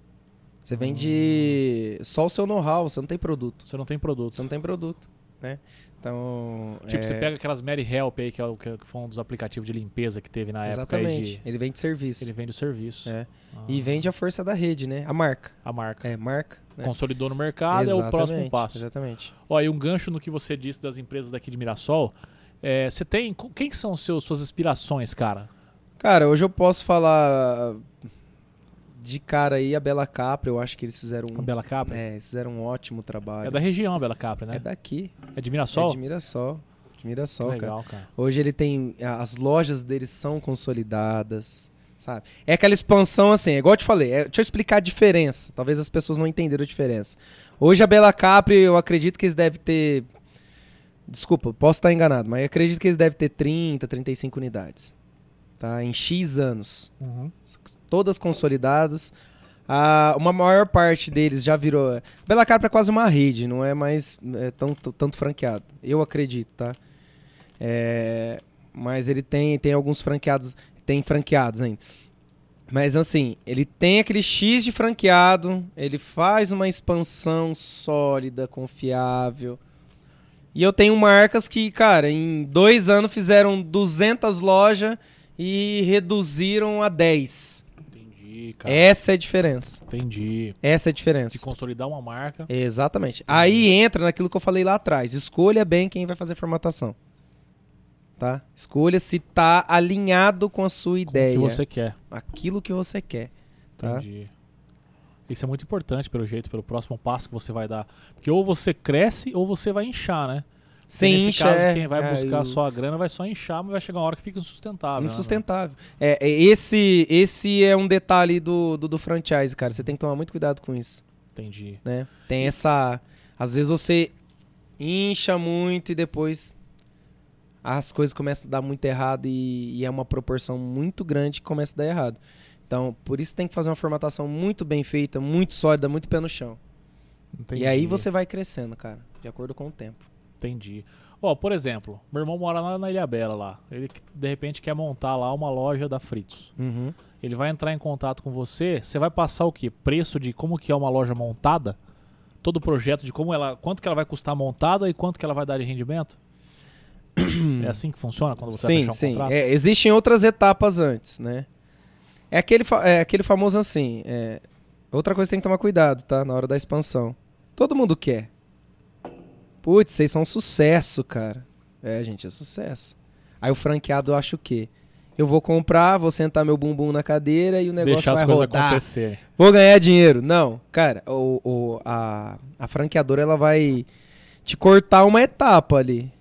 Você vende só o seu know-how, você não tem produto. Você não tem produto. Você não tem produto. né? Então, Tipo, é, você pega aquelas Mary Help aí, que, é o, que foi um dos aplicativos de limpeza que teve na época aí exatamente. de- Ele vende serviço. Ele vende o serviço. É. Ah, E vende a força da rede, né? A marca. a marca. É, marca. né? Consolidou no mercado, é o próximo Exatamente, passo. Exatamente. Ó, e um gancho no que você disse das empresas daqui de Mirassol. é, Você tem. Quem que são seus, suas inspirações, cara? Cara, hoje eu posso falar de cara aí a Bela Capra. Eu acho que eles fizeram A um, Bela Capra? é, eles fizeram um ótimo trabalho. É da região a Bela Capra, né? É daqui. É de É Mirassol? de Mirassol. De Mirassol, cara. Legal, cara. Hoje ele tem. As lojas deles são consolidadas. Sabe? É aquela expansão assim, é igual eu te falei. é- deixa eu explicar a diferença. Talvez as pessoas não entenderam a diferença. Hoje a Bela Capri, eu acredito que eles devem ter. Desculpa, posso estar enganado, mas eu acredito que eles devem ter 30, 35 unidades. Tá? Em X anos. Uhum. Todas consolidadas. Ah, uma maior parte deles já virou. Bela Capra é quase uma rede, não é mais é, tão- tanto franqueado. Eu acredito, tá? É, mas ele tem, tem alguns franqueados. Tem franqueados ainda. Mas assim, ele tem aquele X de franqueado, ele faz uma expansão sólida, confiável. E eu tenho marcas que, cara, em dois anos fizeram 200 lojas e reduziram a 10. Entendi, cara. Essa é a diferença. Entendi. Essa é a De diferença. consolidar uma marca. Exatamente. Aí entra naquilo que eu falei lá atrás. Escolha bem quem vai fazer formatação. Tá? Escolha se tá alinhado com a sua com o ideia. que você quer. Aquilo que você quer. Tá? Entendi. Isso é muito importante, pelo jeito, pelo próximo passo que você vai dar. Porque ou você cresce ou você vai inchar, né? Nesse incha, caso, é, quem vai é, buscar eu- só a grana vai só inchar, mas vai chegar uma hora que fica insustentável. né? Insustentável. É, é, esse, esse é um detalhe do, do, do franchise, cara. Você tem que tomar muito cuidado com isso. Entendi. né? Tem essa. Às vezes você incha muito e depois as coisas começam a dar muito errado e, e é uma proporção muito grande que começa a dar errado. Então, por isso tem que fazer uma formatação muito bem feita, muito sólida, muito pé no chão. Entendi. E aí você vai crescendo, cara, de acordo com o tempo. Entendi. Ó, por exemplo, meu irmão mora lá na Ilha Bela lá. Ele de repente quer montar lá uma loja da Fritos. Uhum. Ele vai entrar em contato com você, você vai passar o quê? Preço de como que é uma loja montada? Todo o projeto de como ela, quanto que ela vai custar montada e quanto que ela vai dar de rendimento? [clears throat] é assim que funciona quando você vai sim, fechar um sim. contrato? É, existem outras etapas antes, né? É aquele, é aquele famoso assim. é, Outra coisa que tem que tomar cuidado, tá? Na hora da expansão. Todo mundo quer. Putz, vocês são um sucesso, cara. É, gente, é sucesso. Aí o franqueado acha o quê? Eu vou comprar, vou sentar meu bumbum na cadeira e o negócio Deixar as vai coisas rodar. acontecerem. Vou ganhar dinheiro. Não, cara, o, o- a, a franqueadora ela vai te cortar uma etapa ali.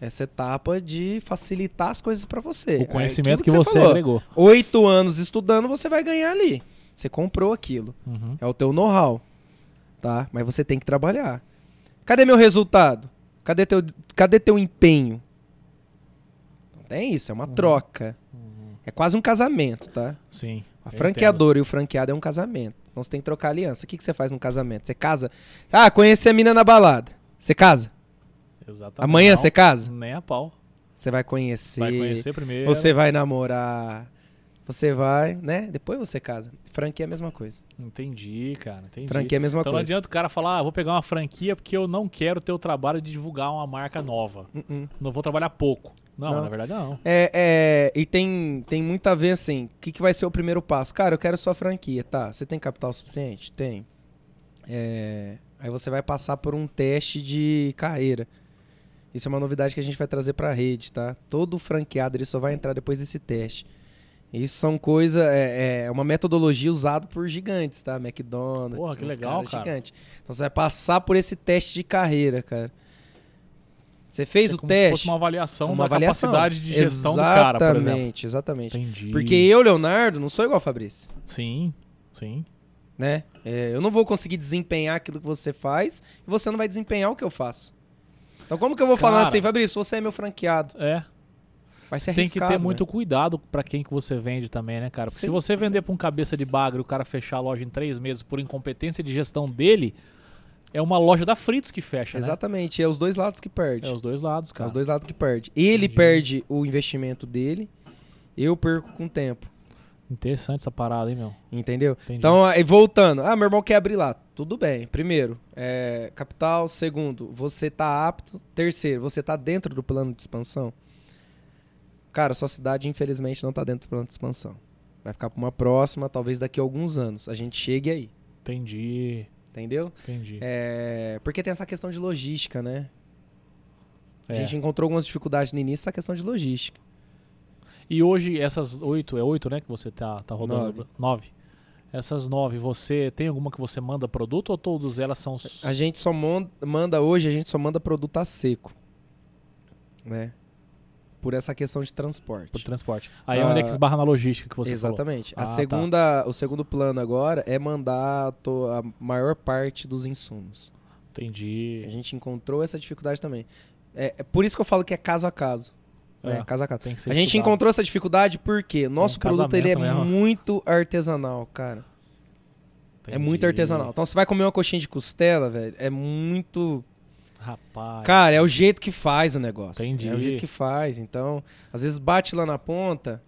Essa etapa de facilitar as coisas pra você. O É conhecimento aquilo que, você falou. agregou. Oito anos estudando, você vai ganhar ali. Você comprou aquilo. Uhum. É o teu know-how. Tá? Mas você tem que trabalhar. Cadê meu resultado? Cadê teu, cadê teu empenho? Não tem isso, é uma troca. É quase um casamento, tá? Sim. A franqueadora e o franqueado é um casamento. Então você tem que trocar aliança. O que, que você faz num casamento? Você casa? Ah, conheci a mina na balada. Você casa? Exatamente. Amanhã Não, você casa? Nem a pau. Você vai conhecer. Vai conhecer primeiro. Você vai namorar. Você vai, né? Depois você casa. Franquia é a mesma coisa. Entendi, cara. Entendi. Franquia é a mesma Então não coisa. adianta o cara falar, ah, vou pegar uma franquia porque eu não quero ter o trabalho de divulgar uma marca nova. Uh-uh. Não vou trabalhar pouco. Não, Não. na verdade não. É, é, e tem, tem muito a ver assim. O que, que vai ser o primeiro passo? Cara, eu quero sua franquia, tá? Você tem capital suficiente? Tem. É, aí você vai passar por um teste de carreira. Isso é uma novidade que a gente vai trazer pra rede, tá? Todo franqueado ele só vai entrar depois desse teste. Isso são coisas. É, é uma metodologia usada por gigantes, tá? McDonald's. Porra, que legal, cara. gigantes. Então você vai passar por esse teste de carreira, cara. Você fez é o como se teste. fosse uma avaliação uma da avaliação. capacidade de gestão do cara, por exemplo. Exatamente, exatamente. Entendi. Porque eu, Leonardo, não sou igual a Fabrício, Sim, sim. né? É, eu não vou conseguir desempenhar aquilo que você faz e você não vai desempenhar o que eu faço. Então como que eu vou falar Cara. assim, Fabrício, você é meu franqueado? É, Vai ser tem que ter muito né? cuidado pra quem que você vende também, né, cara? Porque se Sim, você vender pra um cabeça de bagre e o cara fechar a loja em três meses por incompetência de gestão dele, é uma loja da Fritos que fecha, né? Exatamente, é os dois lados que perde. É os dois lados, É cara. os dois lados que perde. Ele Entendi. perde o investimento dele, eu perco com o tempo. Interessante essa parada, hein, meu? Entendeu? Entendi. Então, aí voltando. Ah, meu irmão quer abrir lá. Tudo bem. Primeiro, é, capital. Segundo, você tá apto. Terceiro, você tá dentro do plano de expansão. Cara, sua cidade, infelizmente, não tá dentro do plano de expansão. Vai ficar pra uma próxima, talvez daqui a alguns anos. A gente chegue aí. Entendi, Entendeu? entendi. É, porque tem essa questão de logística, né? A É. gente encontrou algumas dificuldades no início, essa questão de logística. E hoje, essas oito, é oito, né, que você tá, tá rodando? Nove. Nove. Essas nove, você tem alguma que você manda produto ou todas elas são... A gente só manda hoje, a gente só manda produto a seco. Né? Por essa questão de transporte. Por transporte. Aí é Ah, onde é que esbarra na logística que você falou. Exatamente. Ah, a tá. segunda, o segundo plano agora é mandar a maior parte dos insumos. A Entendi. gente encontrou essa dificuldade também. É, é por isso que eu falo que é caso a caso. né? É, Caso a caso. Tem que ser A gente encontrou essa dificuldade porque nosso um produto ele é mesmo. muito artesanal, cara. É muito Entendi. artesanal. Então você vai comer uma coxinha de costela, velho, é muito. Rapaz. Cara, é o jeito que faz o negócio. Entendi. É o jeito que faz. Então, às vezes bate lá na ponta,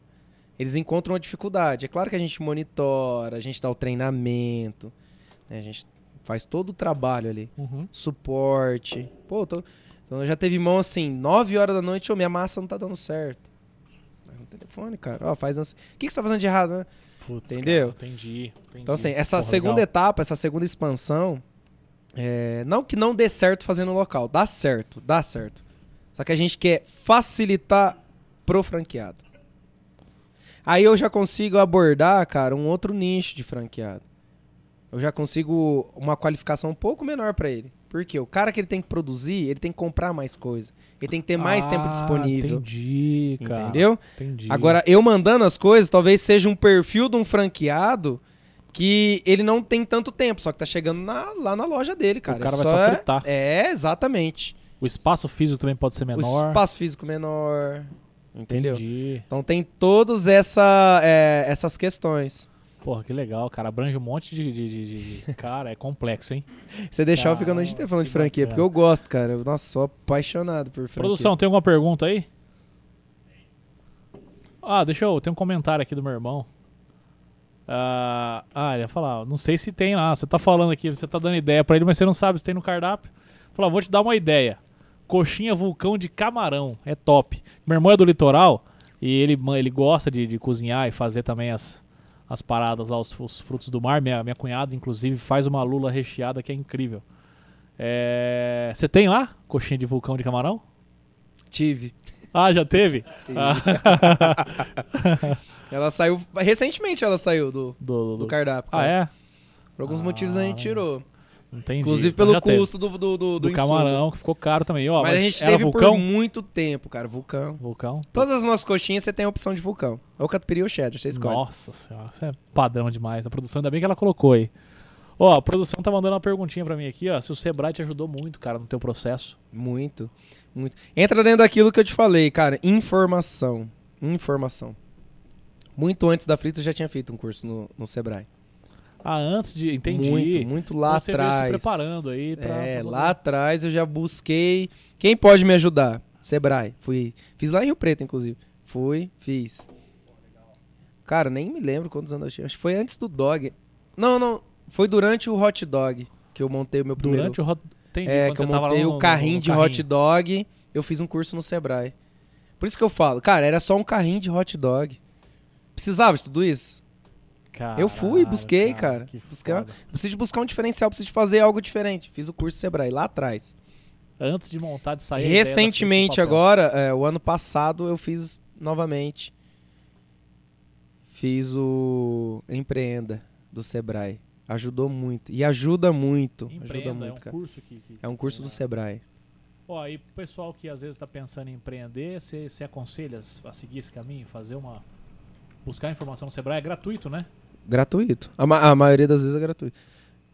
eles encontram uma dificuldade. É claro que a gente monitora, a gente dá o treinamento, né? a gente faz todo o trabalho ali. Uhum. Suporte. Pô, tô... então já teve mão assim, 9 horas da noite, ô, minha massa não tá dando certo. No telefone, cara. Ó, faz assim. O que, que você tá fazendo de errado, né? Putz, Entendeu? cara, entendi, entendi. Então, assim, essa Porra, segunda legal. etapa, essa segunda expansão, é, não que não dê certo fazendo local, dá certo, dá certo. Só que a gente quer facilitar pro franqueado. Aí eu já consigo abordar, cara, um outro nicho de franqueado. Eu já consigo uma qualificação um pouco menor pra ele. Porque o cara que ele tem que produzir, ele tem que comprar mais coisa. Ele tem que ter mais Ah, tempo disponível. Entendi, cara. Entendeu? Entendi. Agora, eu mandando as coisas, talvez seja um perfil de um franqueado que ele não tem tanto tempo, só que tá chegando na- lá na loja dele, cara. cara vai Só só é- fritar. É, exatamente. o espaço físico também pode ser O menor. espaço físico menor. Entendeu? Entendi. Então tem todas essa, é, essas questões. Porra, que legal, cara. Abrange um monte de. de- de- de- [laughs] Cara, é complexo, hein? Você deixar eu ficar a inteira falando de franquia, bacana. porque eu gosto, cara. Eu, nossa, sou apaixonado por franquia. Produção, tem alguma pergunta aí? Ah, deixa eu. Tem um comentário aqui do meu irmão. Ah, ah, ele ia falar. Não sei se tem lá. Você tá falando aqui, você tá dando ideia pra ele, mas você não sabe se tem no cardápio. Falar, vou te dar uma ideia. Coxinha vulcão de camarão. É top. Meu irmão é do litoral e ele, ele gosta de, de cozinhar e fazer também as, as paradas lá, os, os frutos do mar. Minha, minha cunhada, inclusive, faz uma lula recheada que é incrível. É, Você tem lá coxinha de vulcão de camarão? Tive. Ah, já teve? Sim. Ah, [laughs] Ela saiu. Recentemente ela saiu do, do, do- cardápio. Ah, cara. é? Por alguns Ah, motivos a gente tirou. Entendi. Inclusive Então pelo já teve. custo do, do, do, do, camarão, que ficou caro também. Ó, Mas, a gente teve vulcão? por muito tempo, cara, vulcão. Vulcão? Todas as nossas coxinhas você tem a opção de vulcão. Ou catupiry ou cheddar, você escolhe. Nossa senhora, isso é padrão demais. A produção, ainda bem que ela colocou aí. Ó, a produção tá mandando uma perguntinha pra mim aqui, ó. Se o Sebrae te ajudou muito, cara, no teu processo. Muito, muito. Entra dentro daquilo que eu te falei, cara. Informação. Informação. Muito antes da Frita eu já tinha feito um curso no, no Sebrae. Ah, antes de. Entendi. Muito, muito lá você veio se atrás. preparando aí pra- É, pra lá atrás eu já busquei. Quem pode me ajudar? Sebrae. Fui. Fiz lá em Rio Preto, inclusive. Fui, fiz. Cara, nem me lembro quantos anos eu tinha. Acho que foi antes do dog. Não, não. Foi durante o hot dog que eu montei o meu primeiro. Durante o hot. Entendi. É, que eu você montei no- o no- carrinho no de hot dog. Eu fiz um curso no Sebrae. Por isso que eu falo, cara, era só um carrinho de hot dog. Precisava de tudo isso? Eu fui, busquei, cara. Que Busquei-. Preciso de buscar um diferencial, preciso de fazer algo diferente. Fiz o curso Sebrae lá atrás. Antes de montar, de sair. Recentemente, agora, é, o ano passado, eu fiz novamente. Fiz o Empreenda do Sebrae. Ajudou muito. E ajuda muito. ajuda Empreenda, muito, é um cara. curso que. que- É um curso do Sebrae. Ó, e pro pessoal que às vezes tá pensando em empreender, você aconselha a seguir esse caminho, fazer uma. Buscar informação no Sebrae é gratuito, né? Gratuito. A, ma- a maioria das vezes é gratuito.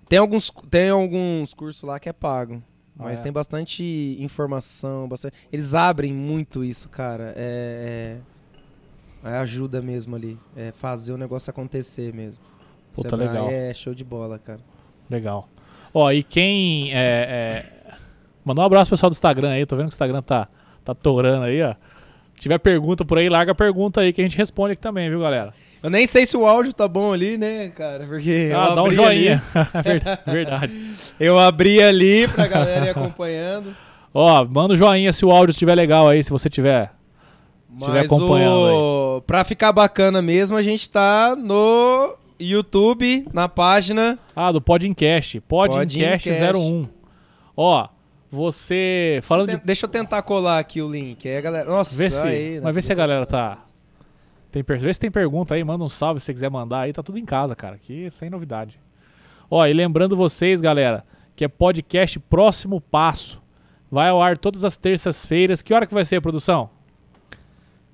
Tem alguns, tem alguns cursos lá que é pago. Ah, Mas é? tem bastante informação, bastante... Eles abrem muito isso, cara. É, é- é ajuda mesmo ali. É fazer o negócio acontecer mesmo. Puta, Sebrae legal. É show de bola, cara. Legal. Ó, e quem. É, é... Mandar um abraço pro pessoal do Instagram aí, tô vendo que o Instagram tá, tá torando aí, ó. Se tiver pergunta por aí, larga a pergunta aí que a gente responde aqui também, viu, galera? Eu nem sei se o áudio tá bom ali, né, cara? Porque Ah, dá um joinha. ali- [laughs] [laughs] Verdade- eu abri ali pra galera ir acompanhando. Ó, manda um joinha se o áudio estiver legal aí, se você tiver. Estiver Mas acompanhando o... pra ficar bacana mesmo, a gente tá no YouTube, na página. Ah, do Podcast. Podcast Podcast. 01. Ó, você. Falando Deixa eu de. Deixa eu tentar colar aqui o link. Aí, a galera. Nossa, Vê se, aí, né? mas vê se a galera tá. Tem, vê se tem pergunta aí, manda um salve se você quiser mandar aí, tá tudo em casa, cara. Aqui sem novidade. Ó, e lembrando vocês, galera, que é podcast Próximo Passo. Vai ao ar todas as terças-feiras. Que hora que vai ser a produção?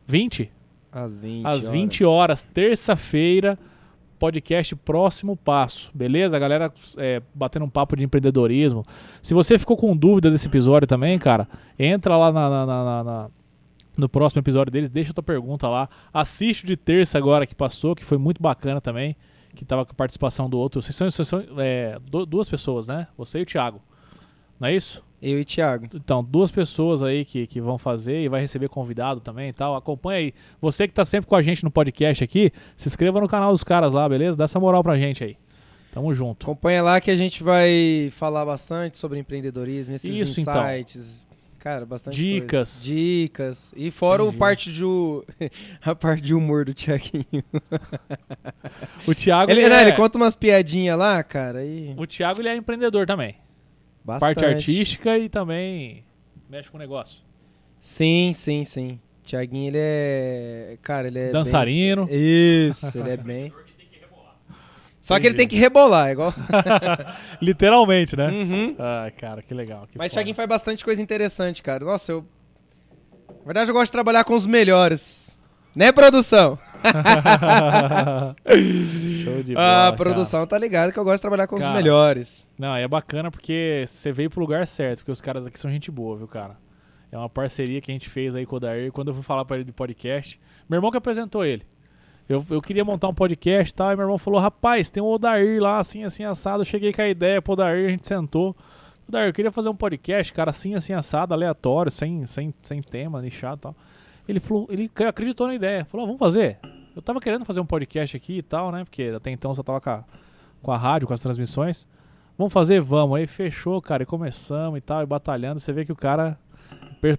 20? Às 20 Às 20 horas, terça-feira, podcast Próximo Passo. Beleza? A galera é, batendo um papo de empreendedorismo. Se você ficou com dúvida desse episódio também, cara, entra lá na- na- na- na- no próximo episódio deles, deixa a tua pergunta lá. Assiste de terça agora que passou, que foi muito bacana também, que tava com a participação do outro. Vocês são, vocês são, é, du- duas pessoas, né? Você e o Thiago. Não é isso? Eu e Thiago. Então, duas pessoas aí que, que vão fazer e vai receber convidado também e tal. Acompanha aí. Você que tá sempre com a gente no podcast aqui, se inscreva no canal dos caras lá, beleza? Dá essa moral pra gente aí. Tamo junto. Acompanha lá que a gente vai falar bastante sobre empreendedorismo, esses Isso, então. insights. Cara, bastante Dicas. coisa. Dicas. E fora Entendi. o parte de o- [laughs] a parte de humor do Thiaguinho. O Thiago, Ele, ele, é, ele conta umas piadinhas lá, cara, e o Thiago ele é empreendedor também. Bastante. Parte artística e também mexe com o negócio. Sim, sim, sim. Thiaguinho, ele é, cara, ele é Dançarino. bem- Isso, ele é bem. [laughs] Só que ele Entendi. tem que rebolar, igual. [laughs] Literalmente, né? Uhum. Ah, cara, que legal. que Mas o. Thiaguinho faz bastante coisa interessante, cara. Nossa, eu. Na verdade, eu gosto de trabalhar com os melhores. Né, produção? [laughs] Show de bola, a cara. produção tá ligada que eu gosto de trabalhar com Cara. os melhores. Não, é bacana porque você veio pro lugar certo, porque os caras aqui são gente boa, viu, cara? É uma parceria que a gente fez aí com o Dair. Quando eu fui falar pra ele do podcast, meu irmão que apresentou ele. Eu, eu queria montar um podcast e tal, e meu irmão falou: rapaz, tem um Odair lá, assim, assim, assado. Eu cheguei com a ideia pro Odair, a gente sentou. Odair, eu queria fazer um podcast, cara, assim, assim, assado, aleatório, sem, sem, sem tema, nichado e tal. Ele falou, ele acreditou na ideia. Falou: "Ah, vamos fazer. Eu tava querendo fazer um podcast aqui e tal, né? Porque até então eu só tava com a, com a rádio, com as transmissões. Vamos fazer? Vamos. Aí fechou, cara, e começamos e tal, e batalhando. Você vê que o cara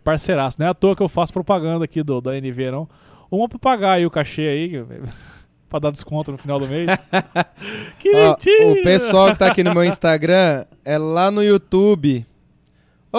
parceiraço. Não é à toa que eu faço propaganda aqui do, da NV, não. Uma pra pagar aí o cachê aí, [laughs] pra dar desconto no final do mês. [laughs] que Ó, mentira! o pessoal que tá aqui no meu Instagram é lá no YouTube.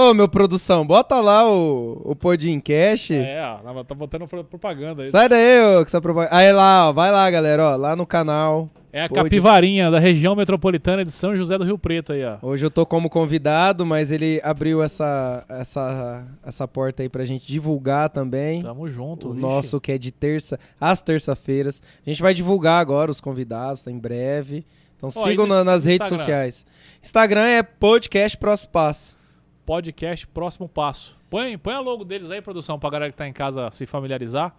Ô, meu produção, bota lá o, o podcast. É, ó, tá botando propaganda aí. Sai daí, ô, que essa propaganda. Aí lá, ó, vai lá, galera, ó, lá no canal. É a Pode- capivarinha da região metropolitana de São José do Rio Preto aí, ó. Hoje eu tô como convidado, mas ele abriu essa, essa, essa porta aí pra gente divulgar também. Tamo junto. o vixe. nosso que é de terça às terça-feiras. A gente vai divulgar agora os convidados, tá em breve. Então Ó, sigam na- nas redes Instagram? sociais. Instagram é podcast Próximo Passo. Podcast Próximo Passo. Põe, põe a logo deles aí, produção, pra galera que tá em casa se familiarizar.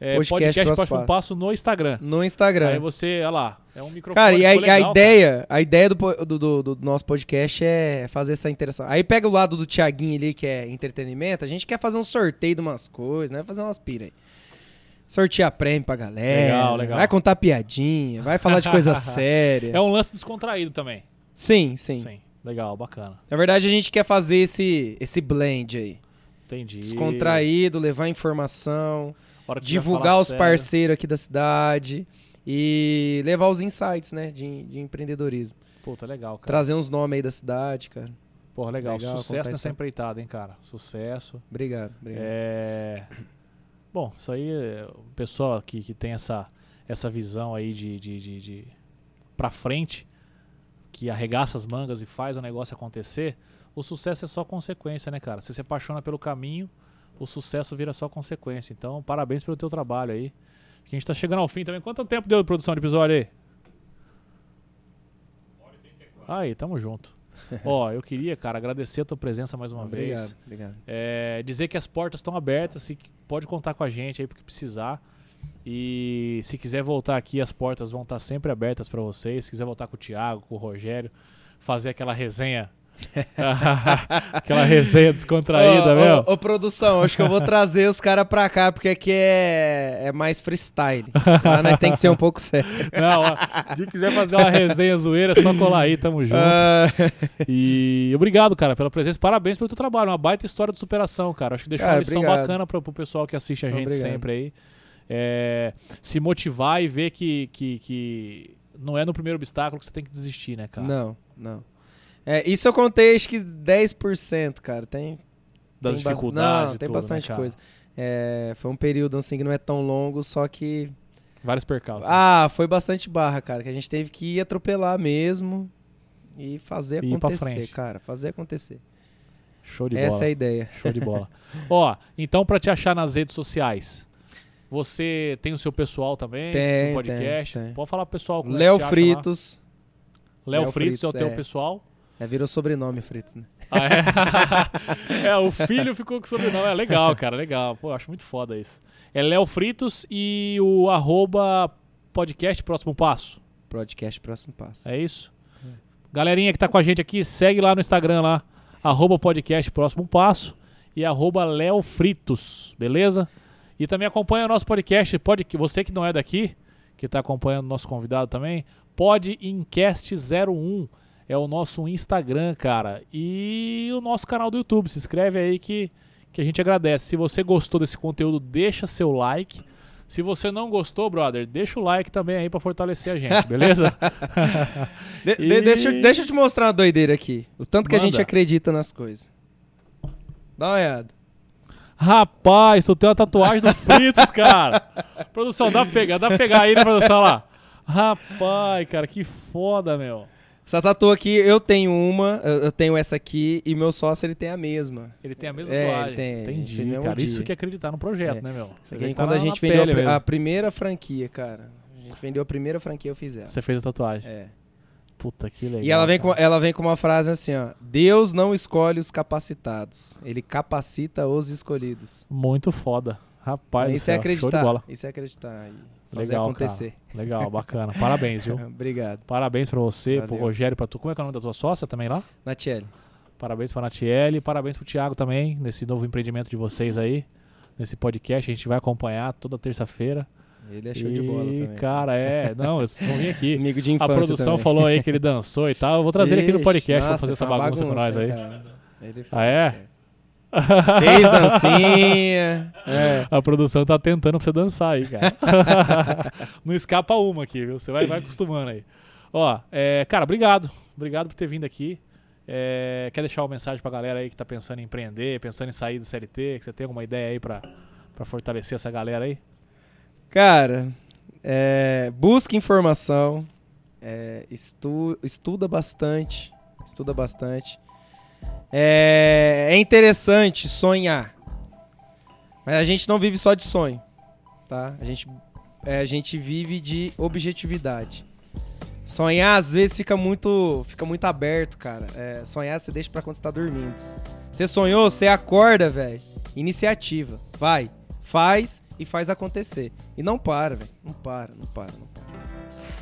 É, Podcast podcast, Próximo Próximo Passo no Instagram. No Instagram. Aí você, olha lá, é um microfone. Cara, e a, e a legal, ideia, a ideia do, do, do- do nosso podcast é fazer essa interação. Aí pega o lado do Thiaguinho ali, que é entretenimento, a gente quer fazer um sorteio de umas coisas, né? Fazer umas pira aí. Sortear prêmio pra galera. Legal, legal. Vai contar piadinha, vai falar de coisa [laughs] séria. É um lance descontraído também. Sim, sim, Sim. Legal, bacana. Na verdade, a gente quer fazer esse, esse blend aí. Entendi. Descontraído, levar informação, divulgar os sério. parceiros aqui da cidade e levar os insights, né? De, de empreendedorismo. Puta, legal, cara. Trazer uns nomes aí da cidade, cara. Porra, legal. Legal, Sucesso nessa empreitada, hein, cara. Sucesso. Obrigado, obrigado. É... Bom, isso aí, o pessoal que, que tem essa, essa visão aí de, de, de, de pra frente, que arregaça as mangas e faz o negócio acontecer, o sucesso é só consequência, né, cara? Você se apaixona pelo caminho, o sucesso vira só consequência. Então, parabéns pelo teu trabalho aí. Acho que a gente tá chegando ao fim também. Quanto tempo deu de produção de episódio aí? Aí, tamo junto. [laughs] Ó, eu queria, cara, agradecer a tua presença mais uma vez. Obrigado, obrigado. É, dizer que as portas estão abertas, se pode contar com a gente aí porque precisar. E se quiser voltar aqui, as portas vão estar sempre abertas para vocês. Se quiser voltar com o Thiago, com o Rogério, fazer aquela resenha [laughs] [laughs] Aquela resenha descontraída, Ô, meu. ô, ô, produção, acho que eu vou trazer os caras pra cá, porque aqui é, é mais freestyle. Lá nós tem que ser um pouco sério. [laughs] Não, ó, se quiser fazer uma resenha zoeira, é só colar aí, tamo junto. Ah, E obrigado, cara, pela presença. Parabéns pelo teu trabalho. Uma baita história de superação, cara. Acho que deixou Cara, uma lição obrigado. bacana pro, pro pessoal que assiste a gente Obrigado. sempre aí. É, se motivar e ver que, que, que não é no primeiro obstáculo que você tem que desistir, né, cara? não, não. É, isso eu contei acho que 10%, cara. Tem, Das tem dificuldades. Não, tem tudo, né, bastante cara? coisa. É, foi um período assim que não é tão longo, só que. Vários percalços. Ah, foi bastante barra, cara. Que a gente teve que ir atropelar mesmo e fazer E acontecer, cara. Fazer acontecer. Show de Essa bola. é a ideia. Show de bola. Ó, então pra te achar nas redes sociais, você tem o seu pessoal também, Tem, no podcast. tem, tem. Pode falar pro pessoal é Léo. Fritos. Léo Léo Fritos é o Fritos, teu é. pessoal. É, virou sobrenome Fritos, né? Ah, é? [laughs] é, o filho ficou com sobrenome. É legal, cara, legal. Pô, acho muito foda isso. É Léo Fritos e o arroba podcast Próximo Passo. Podcast Próximo Passo. É isso? Galerinha que tá com a gente aqui, segue lá no Instagram lá, arroba podcast Próximo Passo e arroba Léo Fritos, beleza? E também acompanha o nosso podcast, pode, você que não é daqui, que tá acompanhando o nosso convidado também, pode Incast01 é o nosso Instagram, cara, e o nosso canal do YouTube. Se inscreve aí que, que a gente agradece. Se você gostou desse conteúdo, deixa seu like. Se você não gostou, brother, deixa o like também aí pra fortalecer a gente, beleza? [laughs] [laughs] De- de- E- deixa, deixa eu te mostrar uma doideira aqui. O tanto que a gente Manda. acredita nas coisas. Dá uma olhada. Rapaz, tu tem uma tatuagem do Fritos, cara. produção, dá pra pegar, dá pra pegar aí, né, produção, lá. Rapaz, cara, que foda, meu. Essa tatu aqui, eu tenho uma, eu tenho essa aqui e meu sócio ele tem a mesma. Ele tem a mesma É, tatuagem. ele tem, Entendi, mesmo cara. dia. Isso que é acreditar no projeto, É. né, meu? Isso aqui, que tá quando a gente vendeu a, a primeira franquia, cara. A gente vendeu a primeira franquia, eu fiz ela. Você fez a tatuagem. É. Puta que legal. E ela vem, com, ela vem com uma frase assim, ó. Deus não escolhe os capacitados, ele capacita os escolhidos. Muito foda. Rapaz, do isso é céu, acreditar. Isso é acreditar fazer Legal, acontecer. cara. Legal, bacana. Parabéns, viu? [laughs] Obrigado. Parabéns pra você, pro Valeu. Rogério, pra tu. Como é que é o nome da tua sócia também lá? Natiele. Parabéns pra Natiele, parabéns pro Thiago também, nesse novo empreendimento de vocês aí, nesse podcast. A gente vai acompanhar toda terça-feira. Ele é show de bola E, também. cara, é. Não, eu vou vir aqui. [laughs] Amigo de A infância produção também. falou aí que ele dançou e tal. Eu vou trazer ele aqui no Ixi, podcast pra nossa, fazer essa foi uma bagunça, com nós aí. cara. Ele Ah, é? [laughs] Fez dancinha. É. A produção tá tentando pra você dançar aí, cara. [laughs] Não escapa uma aqui, viu? Você vai, vai acostumando aí. Ó, é, cara, obrigado. Obrigado por ter vindo aqui. É, quer deixar uma mensagem pra galera aí que tá pensando em empreender, pensando em sair do CLT? Que você tem alguma ideia aí pra, pra fortalecer essa galera aí? Cara, é, busca informação, é, estu- estuda bastante, estuda bastante. É, é interessante sonhar, mas a gente não vive só de sonho, tá? A gente, é, a gente vive de objetividade. Sonhar às vezes fica muito, fica muito aberto, cara. É, sonhar você deixa pra quando você tá dormindo. Você sonhou, você acorda, velho. Iniciativa, vai, faz e faz acontecer. E não para, velho. Não para, não para, não para.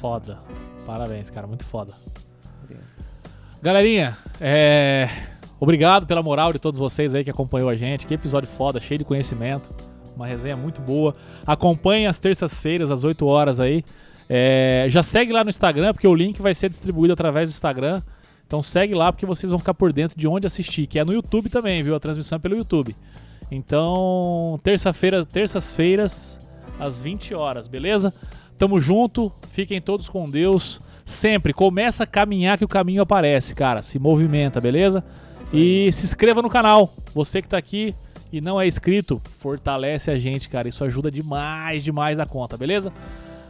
Foda. Parabéns, cara. Muito foda. Obrigado. Galerinha, é, obrigado pela moral de todos vocês aí que acompanhou a gente. Que episódio foda, cheio de conhecimento. Uma resenha muito boa. Acompanhe às terças-feiras, às 8 horas aí. É, já segue lá no Instagram, porque o link vai ser distribuído através do Instagram. Então segue lá, porque vocês vão ficar por dentro de onde assistir, que é no YouTube também, viu? A transmissão é pelo YouTube. Então, terça-feira, terças-feiras, às 20 horas, beleza? Tamo junto, fiquem todos com Deus. Sempre começa a caminhar que o caminho aparece, cara. Se movimenta, beleza? E se inscreva no canal. Você que tá aqui e não é inscrito, fortalece a gente, cara. Isso ajuda demais, demais a conta, beleza?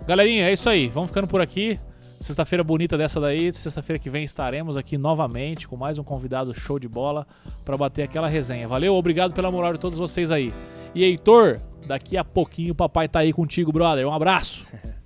Galerinha, é isso aí. Vamos ficando por aqui. Sexta-feira bonita dessa daí. Sexta-feira que vem estaremos aqui novamente com mais um convidado show de bola para bater aquela resenha. Valeu, obrigado pela moral de todos vocês aí. E Heitor, daqui a pouquinho o papai tá aí contigo, brother. Um abraço. [laughs]